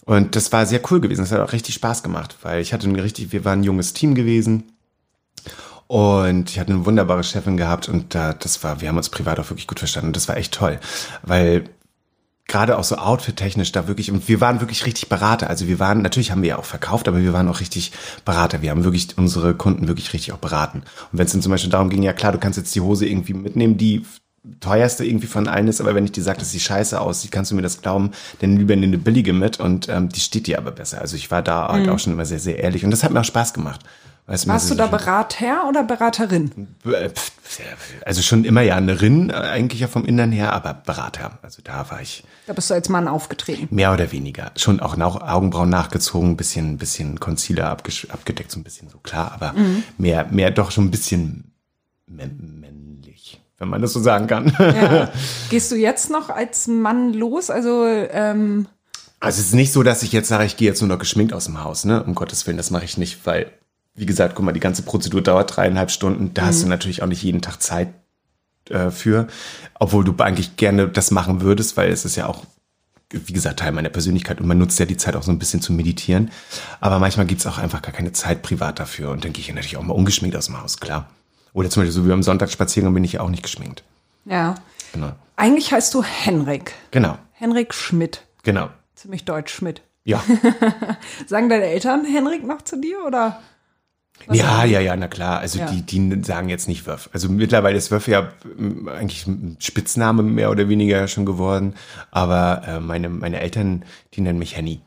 Und das war sehr cool gewesen. Das hat auch richtig Spaß gemacht, weil ich hatte ein richtig, wir waren ein junges Team gewesen. Und ich hatte eine wunderbare Chefin gehabt und da, das war, wir haben uns privat auch wirklich gut verstanden. Und das war echt toll, weil gerade auch so outfit-technisch da wirklich, und wir waren wirklich richtig Berater. Also wir waren, natürlich haben wir ja auch verkauft, aber wir waren auch richtig Berater. Wir haben wirklich unsere Kunden wirklich richtig auch beraten. Und wenn es dann zum Beispiel darum ging, ja klar, du kannst jetzt die Hose irgendwie mitnehmen, die teuerste irgendwie von allen ist, aber wenn ich dir sage, dass sie scheiße aussieht, kannst du mir das glauben, dann lieber eine billige mit und ähm, die steht dir aber besser. Also ich war da halt auch schon immer sehr, sehr ehrlich und das hat mir auch Spaß gemacht. Weißt Warst du da Berater oder Beraterin? Äh, Also schon immer ja eine Rin, äh, eigentlich ja vom Innern her, aber Berater. Also da war ich Da bist du als Mann aufgetreten. mehr oder weniger. Schon auch nach, Augenbrauen nachgezogen, ein bisschen, bisschen Concealer abgedeckt, so ein bisschen so klar, aber mehr, mehr doch schon ein bisschen mä- männlich, wenn man das so sagen kann. Ja. Gehst du jetzt noch als Mann los? Also, ähm, Also es ist nicht so, dass ich jetzt sage, ich gehe jetzt nur noch geschminkt aus dem Haus, ne? Um Gottes Willen, das mache ich nicht, weil, wie gesagt, guck mal, die ganze Prozedur dauert dreieinhalb Stunden. Da hast du natürlich auch nicht jeden Tag Zeit äh, für, obwohl du eigentlich gerne das machen würdest, weil es ist ja auch, wie gesagt, Teil meiner Persönlichkeit und man nutzt ja die Zeit auch so ein bisschen zu meditieren. Aber manchmal gibt's auch einfach gar keine Zeit privat dafür und dann gehe ich natürlich auch mal ungeschminkt aus dem Haus, klar. Oder zum Beispiel so wie am Sonntagsspaziergang bin ich ja auch nicht geschminkt. ja. Genau. Eigentlich heißt du Henrik. Genau. Henrik Schmidt. Genau. Ziemlich deutsch Schmidt. Ja. Sagen deine Eltern Henrik noch zu dir oder? Ja, ja, ja, na klar. Also Ja. die, die sagen jetzt nicht Wöff. Also mittlerweile ist Wöff ja ähm, eigentlich ein Spitzname mehr oder weniger schon geworden. Aber äh, meine, meine Eltern, die nennen mich Henny.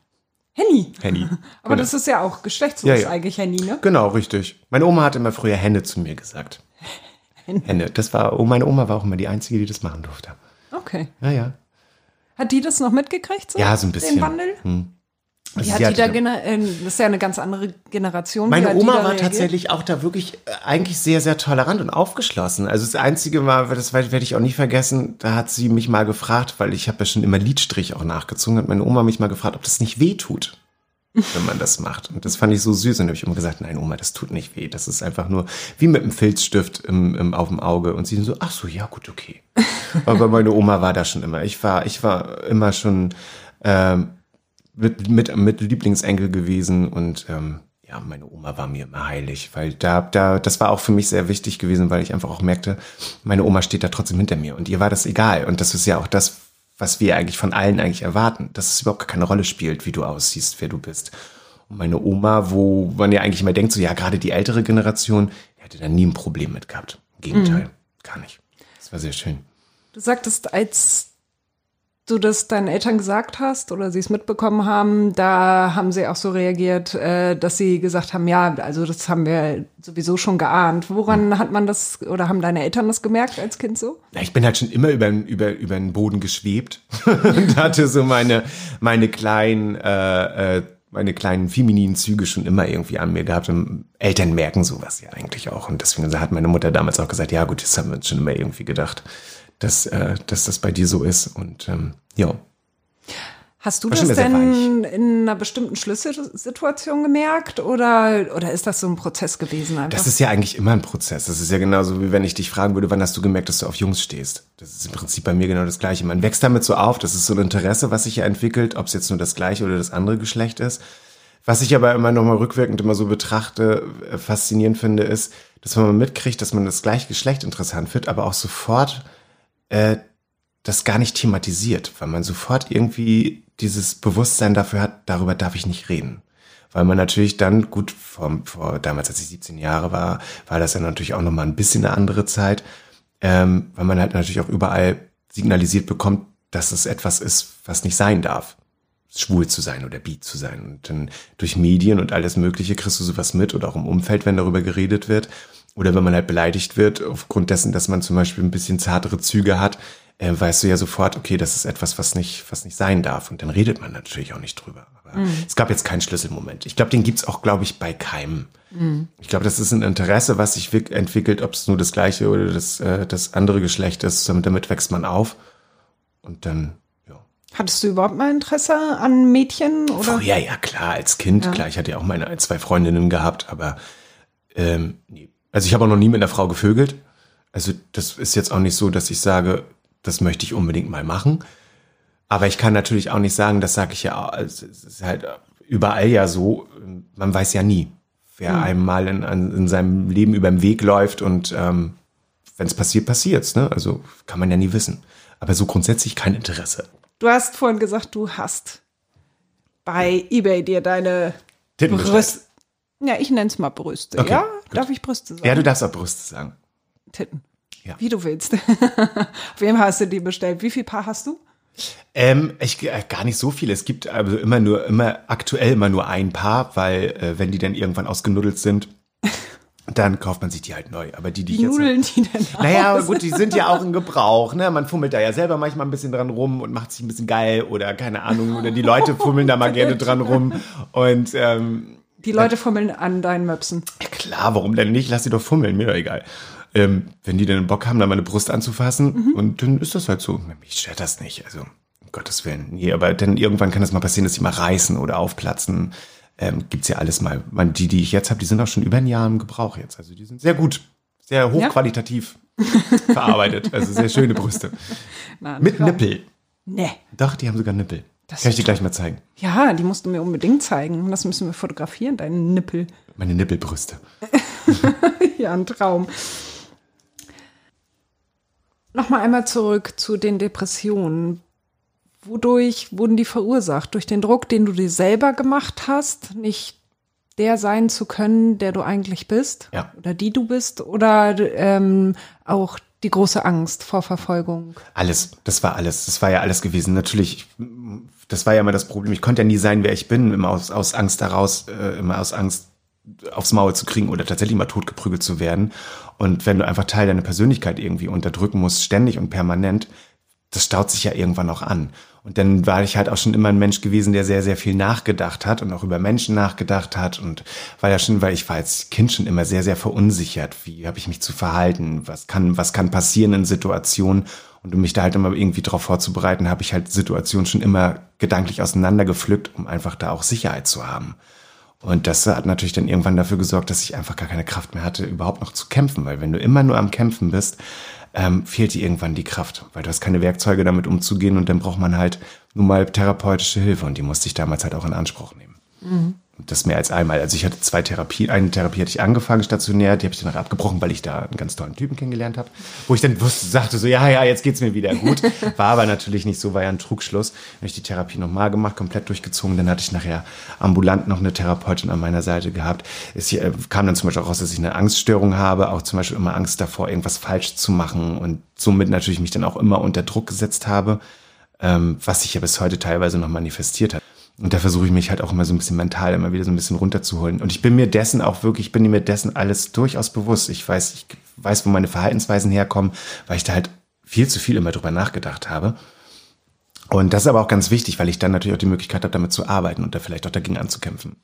Henny. Henny. Aber genau. das ist ja auch geschlechtslos Ja, ja. eigentlich Henny, ne? Genau, richtig. Meine Oma hat immer früher Henne zu mir gesagt. Henne. Das war, oh, meine Oma war auch immer die Einzige, die das machen durfte. Okay. Ja, ja. Hat die das noch mitgekriegt? So? Ja, so ein bisschen. Den Wandel? Also Wie hat sie die da, hatte- gener- äh, das ist ja eine ganz andere Generation. Meine hat Oma da war reagiert? tatsächlich auch da wirklich äh, eigentlich sehr, sehr tolerant und aufgeschlossen. Also das Einzige war, das werde ich auch nie vergessen, da hat sie mich mal gefragt, weil ich habe ja schon immer Lidstrich auch nachgezogen, hat meine Oma mich mal gefragt, ob das nicht weh tut, wenn man das macht. Und das fand ich so süß. Und dann habe ich immer gesagt, nein, Oma, das tut nicht weh. Das ist einfach nur wie mit einem Filzstift im, im, auf dem Auge. Und sie so, ach so, ja gut, okay. Aber meine Oma war da schon immer. Ich war, ich war immer schon ähm, mit, mit, mit Lieblingsenkel gewesen und ähm, ja, meine Oma war mir immer heilig, weil da, da, das war auch für mich sehr wichtig gewesen, weil ich einfach auch merkte, meine Oma steht da trotzdem hinter mir und ihr war das egal. Und das ist ja auch das, was wir eigentlich von allen eigentlich erwarten, dass es überhaupt keine Rolle spielt, wie du aussiehst, wer du bist. Und meine Oma, wo man ja eigentlich immer denkt, so ja, gerade die ältere Generation, die hätte da nie ein Problem mit gehabt. Im Gegenteil, gar nicht. Das war sehr schön. Du sagtest, als du das deinen Eltern gesagt hast oder sie es mitbekommen haben, da haben sie auch so reagiert, äh, dass sie gesagt haben, ja, also das haben wir sowieso schon geahnt. Woran Hm. hat man das oder haben deine Eltern das gemerkt als Kind so? Ja, ich bin halt schon immer über, über, über den Boden geschwebt und hatte so meine, meine kleinen, äh, äh, meine kleinen femininen Züge schon immer irgendwie an mir gehabt. Und Eltern merken sowas ja eigentlich auch. Und deswegen hat meine Mutter damals auch gesagt, ja gut, das haben wir uns schon immer irgendwie gedacht, dass, äh, dass das bei dir so ist. Und ähm, ja. Hast du das denn in einer bestimmten Schlüsselsituation gemerkt oder, oder ist das so ein Prozess gewesen einfach? Das ist ja eigentlich immer ein Prozess. Das ist ja genauso, wie wenn ich dich fragen würde, wann hast du gemerkt, dass du auf Jungs stehst? Das ist im Prinzip bei mir genau das Gleiche. Man wächst damit so auf, das ist so ein Interesse, was sich ja entwickelt, ob es jetzt nur das gleiche oder das andere Geschlecht ist. Was ich aber immer nochmal rückwirkend immer so betrachte, äh, faszinierend finde, ist, dass man mitkriegt, dass man das gleiche Geschlecht interessant findet, aber auch sofort äh, das gar nicht thematisiert, weil man sofort irgendwie dieses Bewusstsein dafür hat, darüber darf ich nicht reden. Weil man natürlich dann, gut, vor, vor damals, als ich 17 Jahre war, war das ja natürlich auch nochmal ein bisschen eine andere Zeit, ähm, weil man halt natürlich auch überall signalisiert bekommt, dass es etwas ist, was nicht sein darf. Schwul zu sein oder bi zu sein. Und dann durch Medien und alles Mögliche kriegst du sowas mit oder auch im Umfeld, wenn darüber geredet wird. Oder wenn man halt beleidigt wird, aufgrund dessen, dass man zum Beispiel ein bisschen zartere Züge hat, äh, weißt du ja sofort, okay, das ist etwas, was nicht, was nicht sein darf. Und dann redet man natürlich auch nicht drüber. Aber es gab jetzt keinen Schlüsselmoment. Ich glaube, den gibt's auch, glaube ich, bei keinem. Ich glaube, das ist ein Interesse, was sich entwickelt, ob es nur das gleiche oder das, äh, das andere Geschlecht ist. Damit, damit wächst man auf. Und dann, ja. Hattest du überhaupt mal Interesse an Mädchen oder? Früher, ja klar, als Kind, klar, ich hatte ja auch meine ein, zwei Freundinnen gehabt, aber ähm, nee. Also ich habe auch noch nie mit einer Frau gevögelt. Also das ist jetzt auch nicht so, dass ich sage, das möchte ich unbedingt mal machen. Aber ich kann natürlich auch nicht sagen, das sage ich ja, auch, also es ist halt überall ja so, man weiß ja nie, wer einem mal in, in seinem Leben über den Weg läuft und ähm, wenn es passiert, passiert's. Ne? Also kann man ja nie wissen. Aber so grundsätzlich kein Interesse. Du hast vorhin gesagt, du hast bei eBay dir deine. Brüste. Ja, ich nenne es mal Brüste. Okay, ja, gut. darf ich Brüste sagen? Ja, du darfst auch Brüste sagen. Titten. Ja. Wie du willst. Wem hast du die bestellt? Wie viel Paar hast du? Ähm, ich, äh, gar nicht so viele. Es gibt also immer nur, immer aktuell immer nur ein Paar, weil äh, wenn die dann irgendwann ausgenuddelt sind, dann kauft man sich die halt neu. Aber die, die Wie jetzt. nudeln die denn Naja, aus? gut, die sind ja auch in Gebrauch, ne? Man fummelt da ja selber manchmal ein bisschen dran rum und macht sich ein bisschen geil oder keine Ahnung, oder die Leute fummeln da mal gerne dran rum. Und ähm, Die Leute fummeln an deinen Möpsen. ja klar, warum denn nicht? Lass sie doch fummeln, mir doch egal. Ähm, wenn die dann Bock haben, da meine Brust anzufassen, und dann ist das halt so. Mich stört das nicht, also um Gottes Willen. Nee, aber dann irgendwann kann das mal passieren, dass sie mal reißen oder aufplatzen. Ähm, gibt's ja alles mal. Man, die, die ich jetzt habe, die sind auch schon über ein Jahr im Gebrauch jetzt. Also die sind sehr gut, sehr hochqualitativ verarbeitet. Also sehr schöne Brüste. Na, Mit. Nippel. Nee. Doch, die haben sogar Nippel. Das Kann ich dir gleich mal zeigen. Ja, die musst du mir unbedingt zeigen. Das müssen wir fotografieren, deinen Nippel. Meine Nippelbrüste. Ja, ein Traum. Nochmal einmal zurück zu den Depressionen. Wodurch wurden die verursacht? Durch den Druck, den du dir selber gemacht hast, nicht der sein zu können, der du eigentlich bist Ja. oder die du bist, oder ähm, auch die große Angst vor Verfolgung. Alles, das war alles, das war ja alles gewesen. Natürlich, das war ja immer das Problem. Ich konnte ja nie sein, wer ich bin, immer aus, aus Angst daraus, äh, immer aus Angst aufs Maul zu kriegen oder tatsächlich mal totgeprügelt zu werden. Und wenn du einfach Teil deiner Persönlichkeit irgendwie unterdrücken musst, ständig und permanent, das staut sich ja irgendwann auch an. Und dann war ich halt auch schon immer ein Mensch gewesen, der sehr, sehr viel nachgedacht hat und auch über Menschen nachgedacht hat und war ja schon, weil ich war als Kind schon immer sehr, sehr verunsichert. Wie habe ich mich zu verhalten? Was kann, was kann passieren in Situationen? Und um mich da halt immer irgendwie darauf vorzubereiten, habe ich halt Situationen schon immer gedanklich auseinandergepflückt, um einfach da auch Sicherheit zu haben. Und das hat natürlich dann irgendwann dafür gesorgt, dass ich einfach gar keine Kraft mehr hatte, überhaupt noch zu kämpfen. Weil wenn du immer nur am Kämpfen bist, ähm, fehlt dir irgendwann die Kraft, weil du hast keine Werkzeuge damit umzugehen und dann braucht man halt nun mal therapeutische Hilfe und die musste ich damals halt auch in Anspruch nehmen. Und das mehr als einmal. Also ich hatte zwei Therapien. Eine Therapie hatte ich angefangen stationär, die habe ich dann abgebrochen, weil ich da einen ganz tollen Typen kennengelernt habe. Wo ich dann wusste, sagte so, ja, ja, jetzt geht's mir wieder gut. War aber natürlich nicht so, war ja ein Trugschluss. Dann habe ich die Therapie nochmal gemacht, komplett durchgezogen. Dann hatte ich nachher ambulant noch eine Therapeutin an meiner Seite gehabt. Es äh, kam dann zum Beispiel auch raus, dass ich eine Angststörung habe, auch zum Beispiel immer Angst davor, irgendwas falsch zu machen und somit natürlich mich dann auch immer unter Druck gesetzt habe, ähm, was sich ja bis heute teilweise noch manifestiert hat. Und da versuche ich mich halt auch immer so ein bisschen mental immer wieder so ein bisschen runterzuholen. Und ich bin mir dessen auch wirklich, ich bin mir dessen alles durchaus bewusst. Ich weiß, ich weiß, wo meine Verhaltensweisen herkommen, weil ich da halt viel zu viel immer drüber nachgedacht habe. Und das ist aber auch ganz wichtig, weil ich dann natürlich auch die Möglichkeit habe, damit zu arbeiten und da vielleicht auch dagegen anzukämpfen.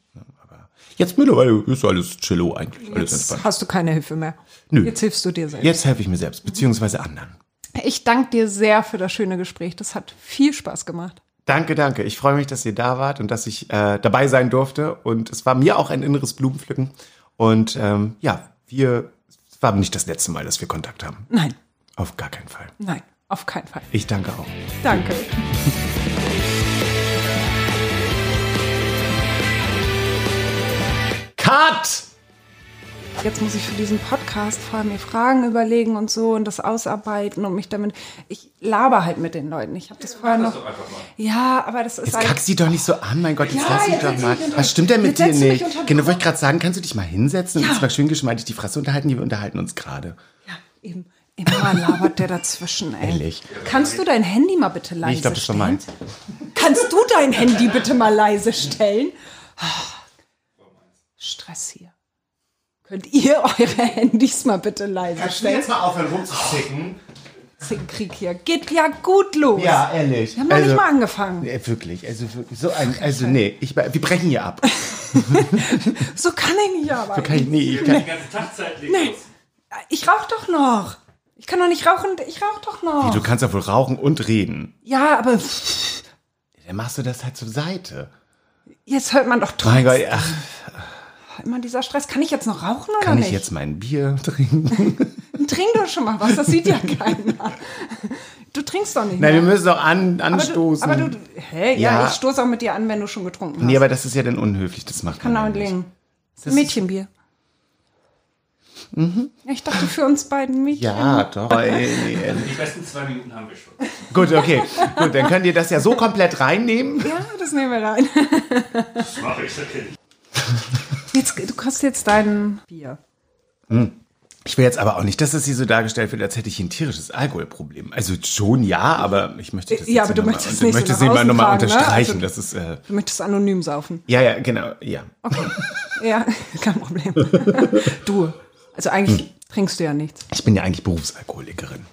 Aber jetzt mittlerweile ist alles chillo eigentlich, alles Jetzt entspannt. hast du keine Hilfe mehr. Nö. Jetzt hilfst du dir selbst. Jetzt helfe ich mir selbst, beziehungsweise anderen. Ich danke dir sehr für das schöne Gespräch. Das hat viel Spaß gemacht. Danke, danke. Ich freue mich, dass ihr da wart und dass ich äh, dabei sein durfte. Und es war mir auch ein inneres Blumenpflücken. Und ähm, ja, wir, es war nicht das letzte Mal, dass wir Kontakt haben. Nein, Auf gar keinen Fall. nein, auf keinen Fall. Ich danke auch. Danke. Cut! Jetzt muss ich für diesen Podcast vor allem mir Fragen überlegen und so und das ausarbeiten und mich damit. Ich laber halt mit den Leuten. Ich habe das vorher noch. Ja, aber das ist Jetzt halt. kackst sie doch nicht so an, mein Gott, jetzt Ja, lass sie jetzt doch mal. mich Was stimmt denn mit dir mich nicht? Genau, wollte ich gerade sagen, kannst du dich mal hinsetzen und Ja. uns mal schön geschmeidig die Fresse unterhalten? Wir unterhalten uns gerade. Ja, eben. Immer labert der dazwischen, ey. Ehrlich. Kannst du dein Handy mal bitte leise ich glaube, das ist schon stellen? meins. Kannst du dein Handy bitte mal leise stellen? Ah, Stress hier. Könnt ihr eure Handys mal bitte leise stellen? mal aufhören rumzuzicken? Krieg hier. Geht ja gut los. Ja, ehrlich. Wir haben noch nicht mal angefangen. Ja, wirklich, also wirklich, so ein, also nee, ich, wir brechen hier ab. So kann ich nicht arbeiten. Kann ich, nee, ich kann, Die ganze Tagzeit nee. Ich rauch doch noch. Ich kann doch nicht rauchen. Ich rauch doch noch. Du kannst doch wohl rauchen und reden. ja, aber Dann machst du das halt zur Seite. jetzt hört man doch Mein trotzdem Gott, ach, immer dieser Stress. Kann ich jetzt noch rauchen oder kann nicht? ich jetzt mein Bier trinken? Trink doch schon mal was. Das sieht ja keiner. Du trinkst doch nicht Nein, wir mehr. müssen doch an, aber du, anstoßen. aber du, hä? Ja, Ja. ich stoße auch mit dir an, wenn du schon getrunken hast. nee, aber das ist ja dann unhöflich, das macht Kann man liegen. Das ist- Mädchenbier. Ich dachte für uns beiden mich. Ja, doch. Ey. Die besten zwei Minuten haben wir schon. Gut, okay. Gut, dann könnt ihr das ja so komplett reinnehmen. Ja, das nehmen wir rein. Das mache ich natürlich. Jetzt, du kriegst jetzt dein Bier. Ich will jetzt aber auch nicht, dass es hier so dargestellt wird, als hätte ich ein tierisches Alkoholproblem. Also schon ja, aber ich möchte das Ja, jetzt aber du noch mal- möchtest ich nicht so möchte nach es nicht mal außen nochmal tragen, ne? unterstreichen. Also- das ist, äh, Du möchtest anonym saufen. ja, ja, genau, ja. Okay. ja, kein Problem. du, also eigentlich trinkst du ja nichts. Ich bin ja eigentlich Berufsalkoholikerin.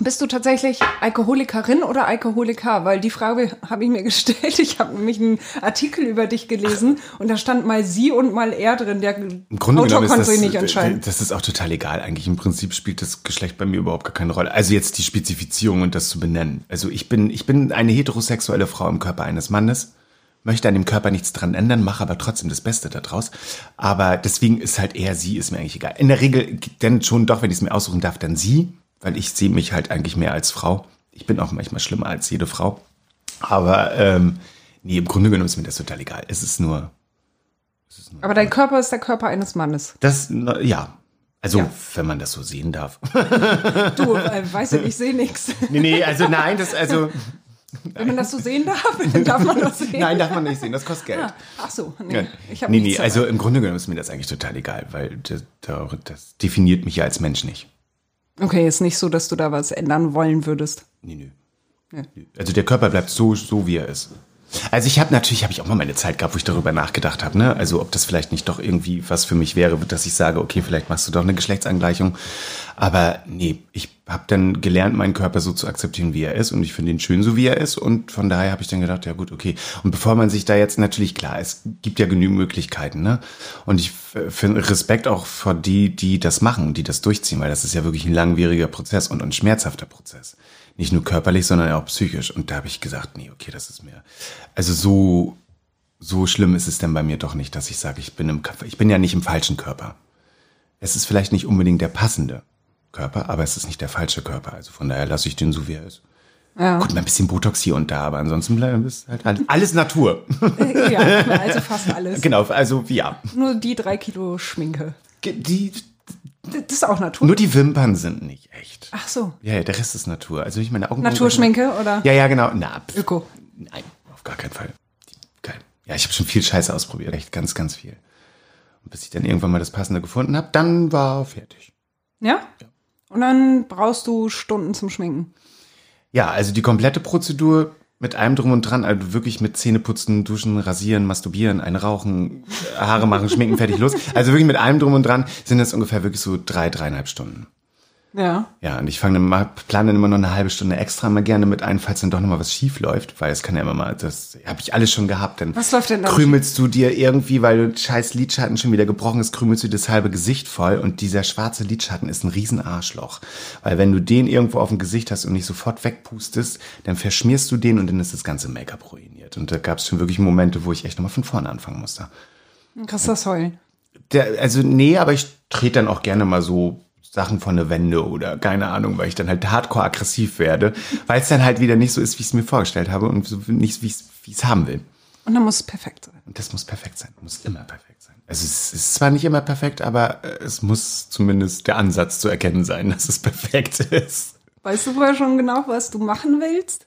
Bist du tatsächlich Alkoholikerin oder Alkoholiker? Weil die Frage habe ich mir gestellt. Ich habe nämlich einen Artikel über dich gelesen und da stand mal sie und mal er drin. Der Im Grunde Autor genommen ist konnte das, sich nicht entscheiden. das ist auch total egal. Eigentlich im Prinzip spielt das Geschlecht bei mir überhaupt gar keine Rolle. Also jetzt die Spezifizierung und das zu benennen. Also ich bin, ich bin eine heterosexuelle Frau im Körper eines Mannes, möchte an dem Körper nichts dran ändern, mache aber trotzdem das Beste daraus. Aber deswegen ist halt eher sie, ist mir eigentlich egal. In der Regel, denn schon doch, wenn ich es mir aussuchen darf, dann sie, weil ich sehe mich halt eigentlich mehr als Frau. Ich bin auch manchmal schlimmer als jede Frau. Aber ähm, nee, im Grunde genommen ist mir das total egal. Es ist nur, Aber dein Körper ist der Körper eines Mannes. das, ja. Also, Ja. wenn man das so sehen darf. Du, äh, weißt du, ich sehe nichts. Nee, nee, also nein, das, also, Wenn man das so sehen darf, dann darf man das sehen. nein, darf man nicht sehen, das kostet Geld. Ah, Ach so, nee. Ich nee, nee, also im Grunde genommen ist mir das eigentlich total egal, weil das, das definiert mich ja als Mensch nicht. Okay, ist nicht so, dass du da was ändern wollen würdest. Nee, nö. Nö. Also der Körper bleibt so, so wie er ist. Also ich habe natürlich, habe ich auch mal meine Zeit gehabt, wo ich darüber nachgedacht habe, ne? Also ob das vielleicht nicht doch irgendwie was für mich wäre, dass ich sage, okay, vielleicht machst du doch eine Geschlechtsangleichung. Aber nee, ich habe dann gelernt, meinen Körper so zu akzeptieren, wie er ist. Und ich finde ihn schön, so wie er ist. Und von daher habe ich dann gedacht, ja gut, okay. Und bevor man sich da jetzt natürlich klar, es gibt ja genügend Möglichkeiten, ne? Und ich finde Respekt auch vor die, die das machen, die das durchziehen, weil das ist ja wirklich ein langwieriger Prozess und ein schmerzhafter Prozess. Nicht nur körperlich, sondern auch psychisch. Und da habe ich gesagt, nee, okay, das ist mir. Also so, so schlimm ist es denn bei mir doch nicht, dass ich sage, ich bin im ich bin ja nicht im falschen Körper. Es ist vielleicht nicht unbedingt der passende Körper, aber es ist nicht der falsche Körper. Also von daher lasse ich den so, wie er ist. Ja. Gut, mal ein bisschen Botox hier und da, aber ansonsten bleibt es halt alles, alles Natur. ja, also fast alles. genau, also ja. Nur die drei Kilo Schminke. Die, Das ist auch Natur. nur die Wimpern sind nicht echt. Ach so. Ja, ja, der Rest ist Natur. Also ich meine Augen. Naturschminke oder? Ja, ja, genau. Na, pf, Öko. Nein, auf gar keinen Fall. Geil. Ja, ich habe schon viel Scheiße ausprobiert, echt ganz, ganz viel. Und bis ich dann irgendwann mal das Passende gefunden habe, dann war fertig. Ja? Und dann brauchst du Stunden zum Schminken. Ja, also die komplette Prozedur mit allem drum und dran, also wirklich mit Zähneputzen, Duschen, Rasieren, Masturbieren, einrauchen, Haare machen, schminken, fertig, los. Also wirklich mit allem drum und dran sind das ungefähr wirklich so drei, dreieinhalb Stunden. Ja. Ja, und ich fange dann mal, plane dann immer noch eine halbe Stunde extra mal gerne mit ein, falls dann doch noch mal was schief läuft, weil es kann ja immer mal, das habe ich alles schon gehabt. Dann Was läuft denn da krümelst du dir irgendwie, weil du scheiß Lidschatten schon wieder gebrochen ist, krümelst du dir das halbe Gesicht voll und dieser schwarze Lidschatten ist ein riesen Arschloch. Weil wenn du den irgendwo auf dem Gesicht hast und nicht sofort wegpustest, dann verschmierst du den und dann ist das ganze Make-up ruiniert. Und da gab es schon wirklich Momente, wo ich echt nochmal von vorne anfangen musste. Kriegst du das heulen. Der, also nee, aber ich trete dann auch gerne mal so Sachen von der Wände oder keine Ahnung, weil ich dann halt hardcore aggressiv werde, weil es dann halt wieder nicht so ist, wie ich es mir vorgestellt habe und so nicht, wie ich es haben will. Und dann muss es perfekt sein. Und das muss perfekt sein, muss immer perfekt sein. Also es ist zwar nicht immer perfekt, aber äh, es muss zumindest der Ansatz zu erkennen sein, dass es perfekt ist. Weißt du vorher schon genau, was du machen willst?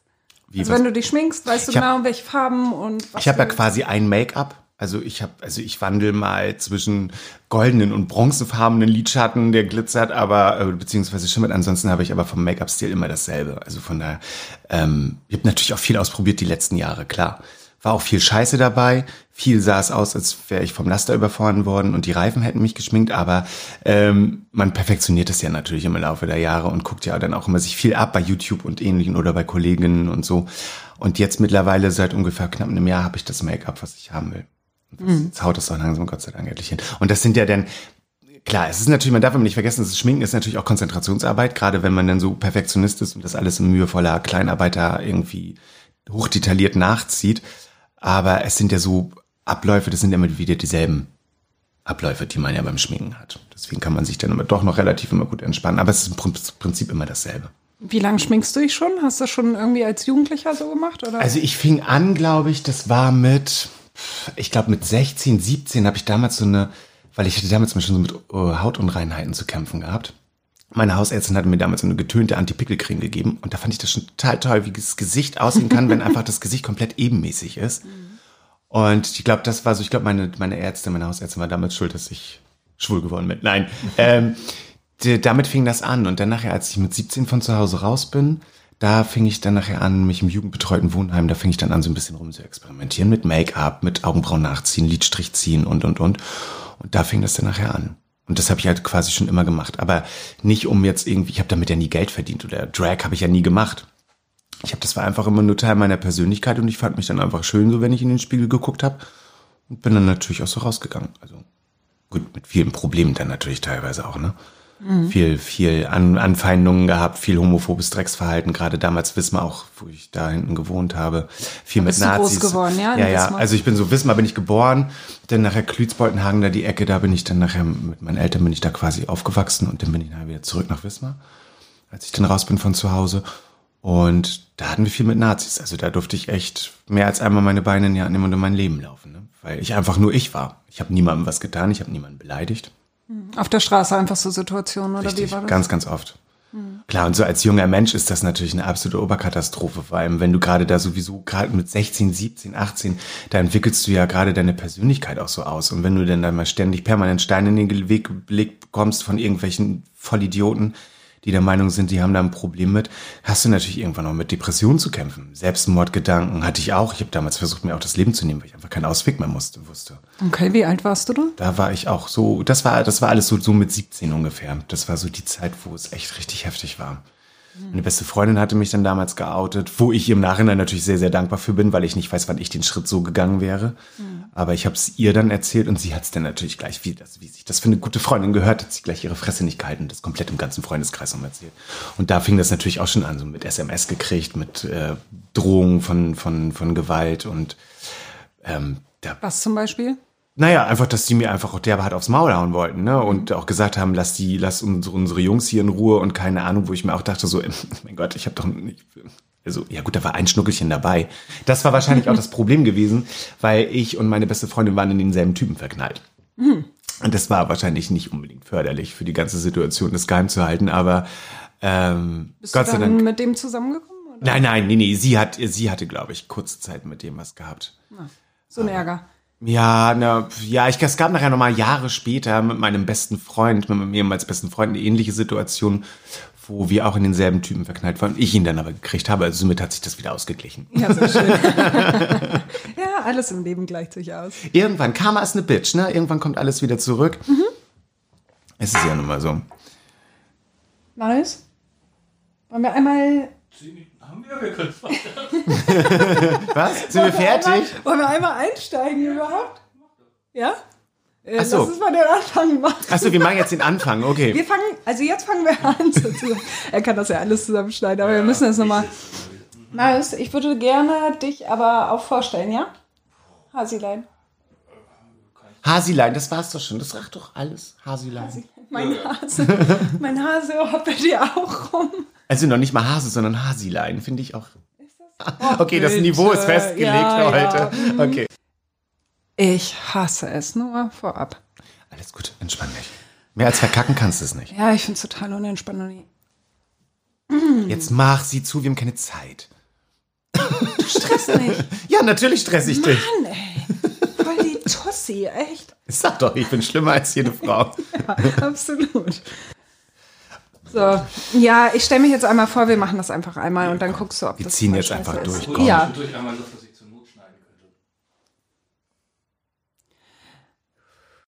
Wie, Also was- wenn du dich schminkst, weißt du hab- genau, welche Farben und was Ich habe ja quasi ein Make-up. Also ich habe, also ich wandel mal zwischen goldenen und bronzefarbenen Lidschatten, der glitzert, aber äh, beziehungsweise schimmert. Ansonsten habe ich aber vom Make-up-Stil immer dasselbe. Also von daher, ähm, ich habe natürlich auch viel ausprobiert die letzten Jahre, klar. War auch viel Scheiße dabei. Viel sah es aus, als wäre ich vom Laster überfahren worden und die Reifen hätten mich geschminkt. Aber ähm, man perfektioniert es ja natürlich im Laufe der Jahre und guckt ja dann auch immer sich viel ab bei YouTube und ähnlichen oder bei Kolleginnen und so. Und jetzt mittlerweile seit ungefähr knapp einem Jahr habe ich das Make-up, was ich haben will. Und Jetzt haut es auch langsam Gott sei Dank endlich hin. Und das sind ja dann, klar, es ist natürlich, man darf immer nicht vergessen, das Schminken ist natürlich auch Konzentrationsarbeit, gerade wenn man dann so Perfektionist ist und das alles in mühevoller Kleinarbeiter irgendwie hochdetailliert nachzieht. Aber es sind ja so Abläufe, das sind ja immer wieder dieselben Abläufe, die man ja beim Schminken hat. Deswegen kann man sich dann immer doch noch relativ immer gut entspannen. Aber es ist im Prin- Prinzip immer dasselbe. Wie lange schminkst du dich schon? Hast du das schon irgendwie als Jugendlicher so gemacht? Oder? Also ich fing an, glaube ich, das war mit, ich glaube mit 16, 17 habe ich damals so eine weil ich hatte damals schon so mit äh, Hautunreinheiten zu kämpfen gehabt. Meine Hausärztin hatte mir damals so eine getönte Anti-Pickel-Creme gegeben und da fand ich das schon total toll, wie das Gesicht aussehen kann, wenn einfach das Gesicht komplett ebenmäßig ist. Und ich glaube, das war so, ich glaube, meine, meine Ärztin, meine Hausärztin war damals schuld, dass ich schwul geworden bin. Nein. ähm, damit fing das an. Und dann nachher, als ich mit 17 von zu Hause raus bin, da fing ich dann nachher an, mich im jugendbetreuten Wohnheim, da fing ich dann an, so ein bisschen rum zu experimentieren mit Make-up, mit Augenbrauen nachziehen, Lidstrich ziehen und, und, und. Und da fing das dann nachher an. Und das habe ich halt quasi schon immer gemacht. Aber nicht um jetzt irgendwie, ich habe damit ja nie Geld verdient oder Drag habe ich ja nie gemacht. Ich habe, das war einfach immer nur Teil meiner Persönlichkeit und ich fand mich dann einfach schön, so wenn ich in den Spiegel geguckt habe. Und bin dann natürlich auch so rausgegangen. Also gut, mit vielen Problemen dann natürlich teilweise auch, ne? Mhm. Viel, viel An Anfeindungen gehabt, viel homophobes Drecksverhalten, gerade damals Wismar auch, wo ich da hinten gewohnt habe. Viel da mit Nazis. groß geworden, ja? Ja, ja. Also ich bin so Wismar bin ich geboren, dann nachher Klützboltenhagen da die Ecke, da bin ich dann nachher mit meinen Eltern bin ich da quasi aufgewachsen und dann bin ich nachher wieder zurück nach Wismar, als ich dann raus bin von zu Hause. Und da hatten wir viel mit Nazis. Also da durfte ich echt mehr als einmal meine Beine in die Hand nehmen und in mein Leben laufen. Ne? Weil ich einfach nur ich war. Ich habe niemandem was getan, ich habe niemanden beleidigt. Auf der Straße einfach so Situationen, oder Richtig, wie war das? Ganz, ganz oft. Klar, und so als junger Mensch ist das natürlich eine absolute Oberkatastrophe, vor allem wenn du gerade da sowieso gerade mit 16, 17, 18, da entwickelst du ja gerade deine Persönlichkeit auch so aus. Und wenn du dann da mal ständig permanent Steine in den Weg gelegt bekommst von irgendwelchen Vollidioten, die der Meinung sind, die haben da ein Problem mit, hast du natürlich irgendwann auch mit Depressionen zu kämpfen. Selbstmordgedanken hatte ich auch. Ich habe damals versucht, mir auch das Leben zu nehmen, weil ich einfach keinen Ausweg mehr musste, wusste. Okay, wie alt warst du da? Da war ich auch so, das war, das war alles so, so mit 17 ungefähr. Das war so die Zeit, wo es echt richtig heftig war. Meine beste Freundin hatte mich dann damals geoutet, wo ich im Nachhinein natürlich sehr, sehr dankbar für bin, weil ich nicht weiß, wann ich den Schritt so gegangen wäre. Mhm. Aber ich habe es ihr dann erzählt und sie hat es dann natürlich gleich, wie, das, wie sich das für eine gute Freundin gehört, hat sie gleich ihre Fresse nicht gehalten und das komplett im ganzen Freundeskreis um erzählt. Und da fing das natürlich auch schon an, so mit SMS gekriegt, mit äh, Drohungen von, von, von Gewalt und ähm, da, Was zum Beispiel? Naja, einfach, dass die mir einfach auch derbe hart aufs Maul hauen wollten, ne? Und auch gesagt haben, lass die, lass unsere, unsere Jungs hier in Ruhe und keine Ahnung, wo ich mir auch dachte, so, mein Gott, ich habe doch nicht. Also, ja gut, da war ein Schnuckelchen dabei. Das war wahrscheinlich auch das Problem gewesen, weil ich und meine beste Freundin waren in denselben Typen verknallt. Und das war wahrscheinlich nicht unbedingt förderlich für die ganze Situation, das geheim zu halten, aber ähm, Bist Gott du sei dann Dank. mit dem zusammengekommen? Oder? Nein, nein, nee, nee, sie hat, sie hatte, glaube ich, kurze Zeit mit dem was gehabt. So ein Ärger. Ja, na, ja, ich, es gab nachher nochmal Jahre später mit meinem besten Freund, mit meinem ehemals besten Freund, eine ähnliche Situation, wo wir auch in denselben Typen verknallt waren. Ich ihn dann aber gekriegt habe, also somit hat sich das wieder ausgeglichen. Ja, sehr schön. ja, alles im Leben gleicht sich aus. Irgendwann, Karma ist eine Bitch, ne? Irgendwann kommt alles wieder zurück. Es ist ja nun mal so. Marius? Wollen wir einmal, Haben wir, wir können weiter. Was? Sind wir fertig? einmal, wollen wir einmal einsteigen überhaupt? Ja? Äh, Ach so. Lass uns mal den Anfang machen. Achso, wir machen jetzt den Anfang, okay. Wir fangen, also jetzt fangen wir an. er kann das ja alles zusammenschneiden, aber wir müssen das nochmal. Marius, ich würde gerne dich aber auch vorstellen, ja? Hasilein. Hasilein, das war's doch schon. Das sagt doch alles. Hasilein. Mein Hase, mein Hase hoppelt dir auch rum. Also noch nicht mal Hase, sondern Hasilein, finde ich auch. Okay, das bitte. Niveau ist festgelegt Ja, für ja. heute. Okay. Ich hasse es, nur vorab. Alles gut, entspann dich. Mehr als verkacken kannst du es nicht. Ja, ich finde es total unentspannt. und ich- Jetzt mach sie zu, wir haben keine Zeit. Stress nicht. Ja, natürlich stress ich dich. Mann, ey. Voll die Tussi, echt. Sag doch, ich bin schlimmer als jede Frau. Ja, absolut. So, ja, ich stelle mich jetzt einmal vor, wir machen das einfach einmal und dann guckst du, ob Wir das ziehen mal jetzt einfach ist. durch, komm. Ja,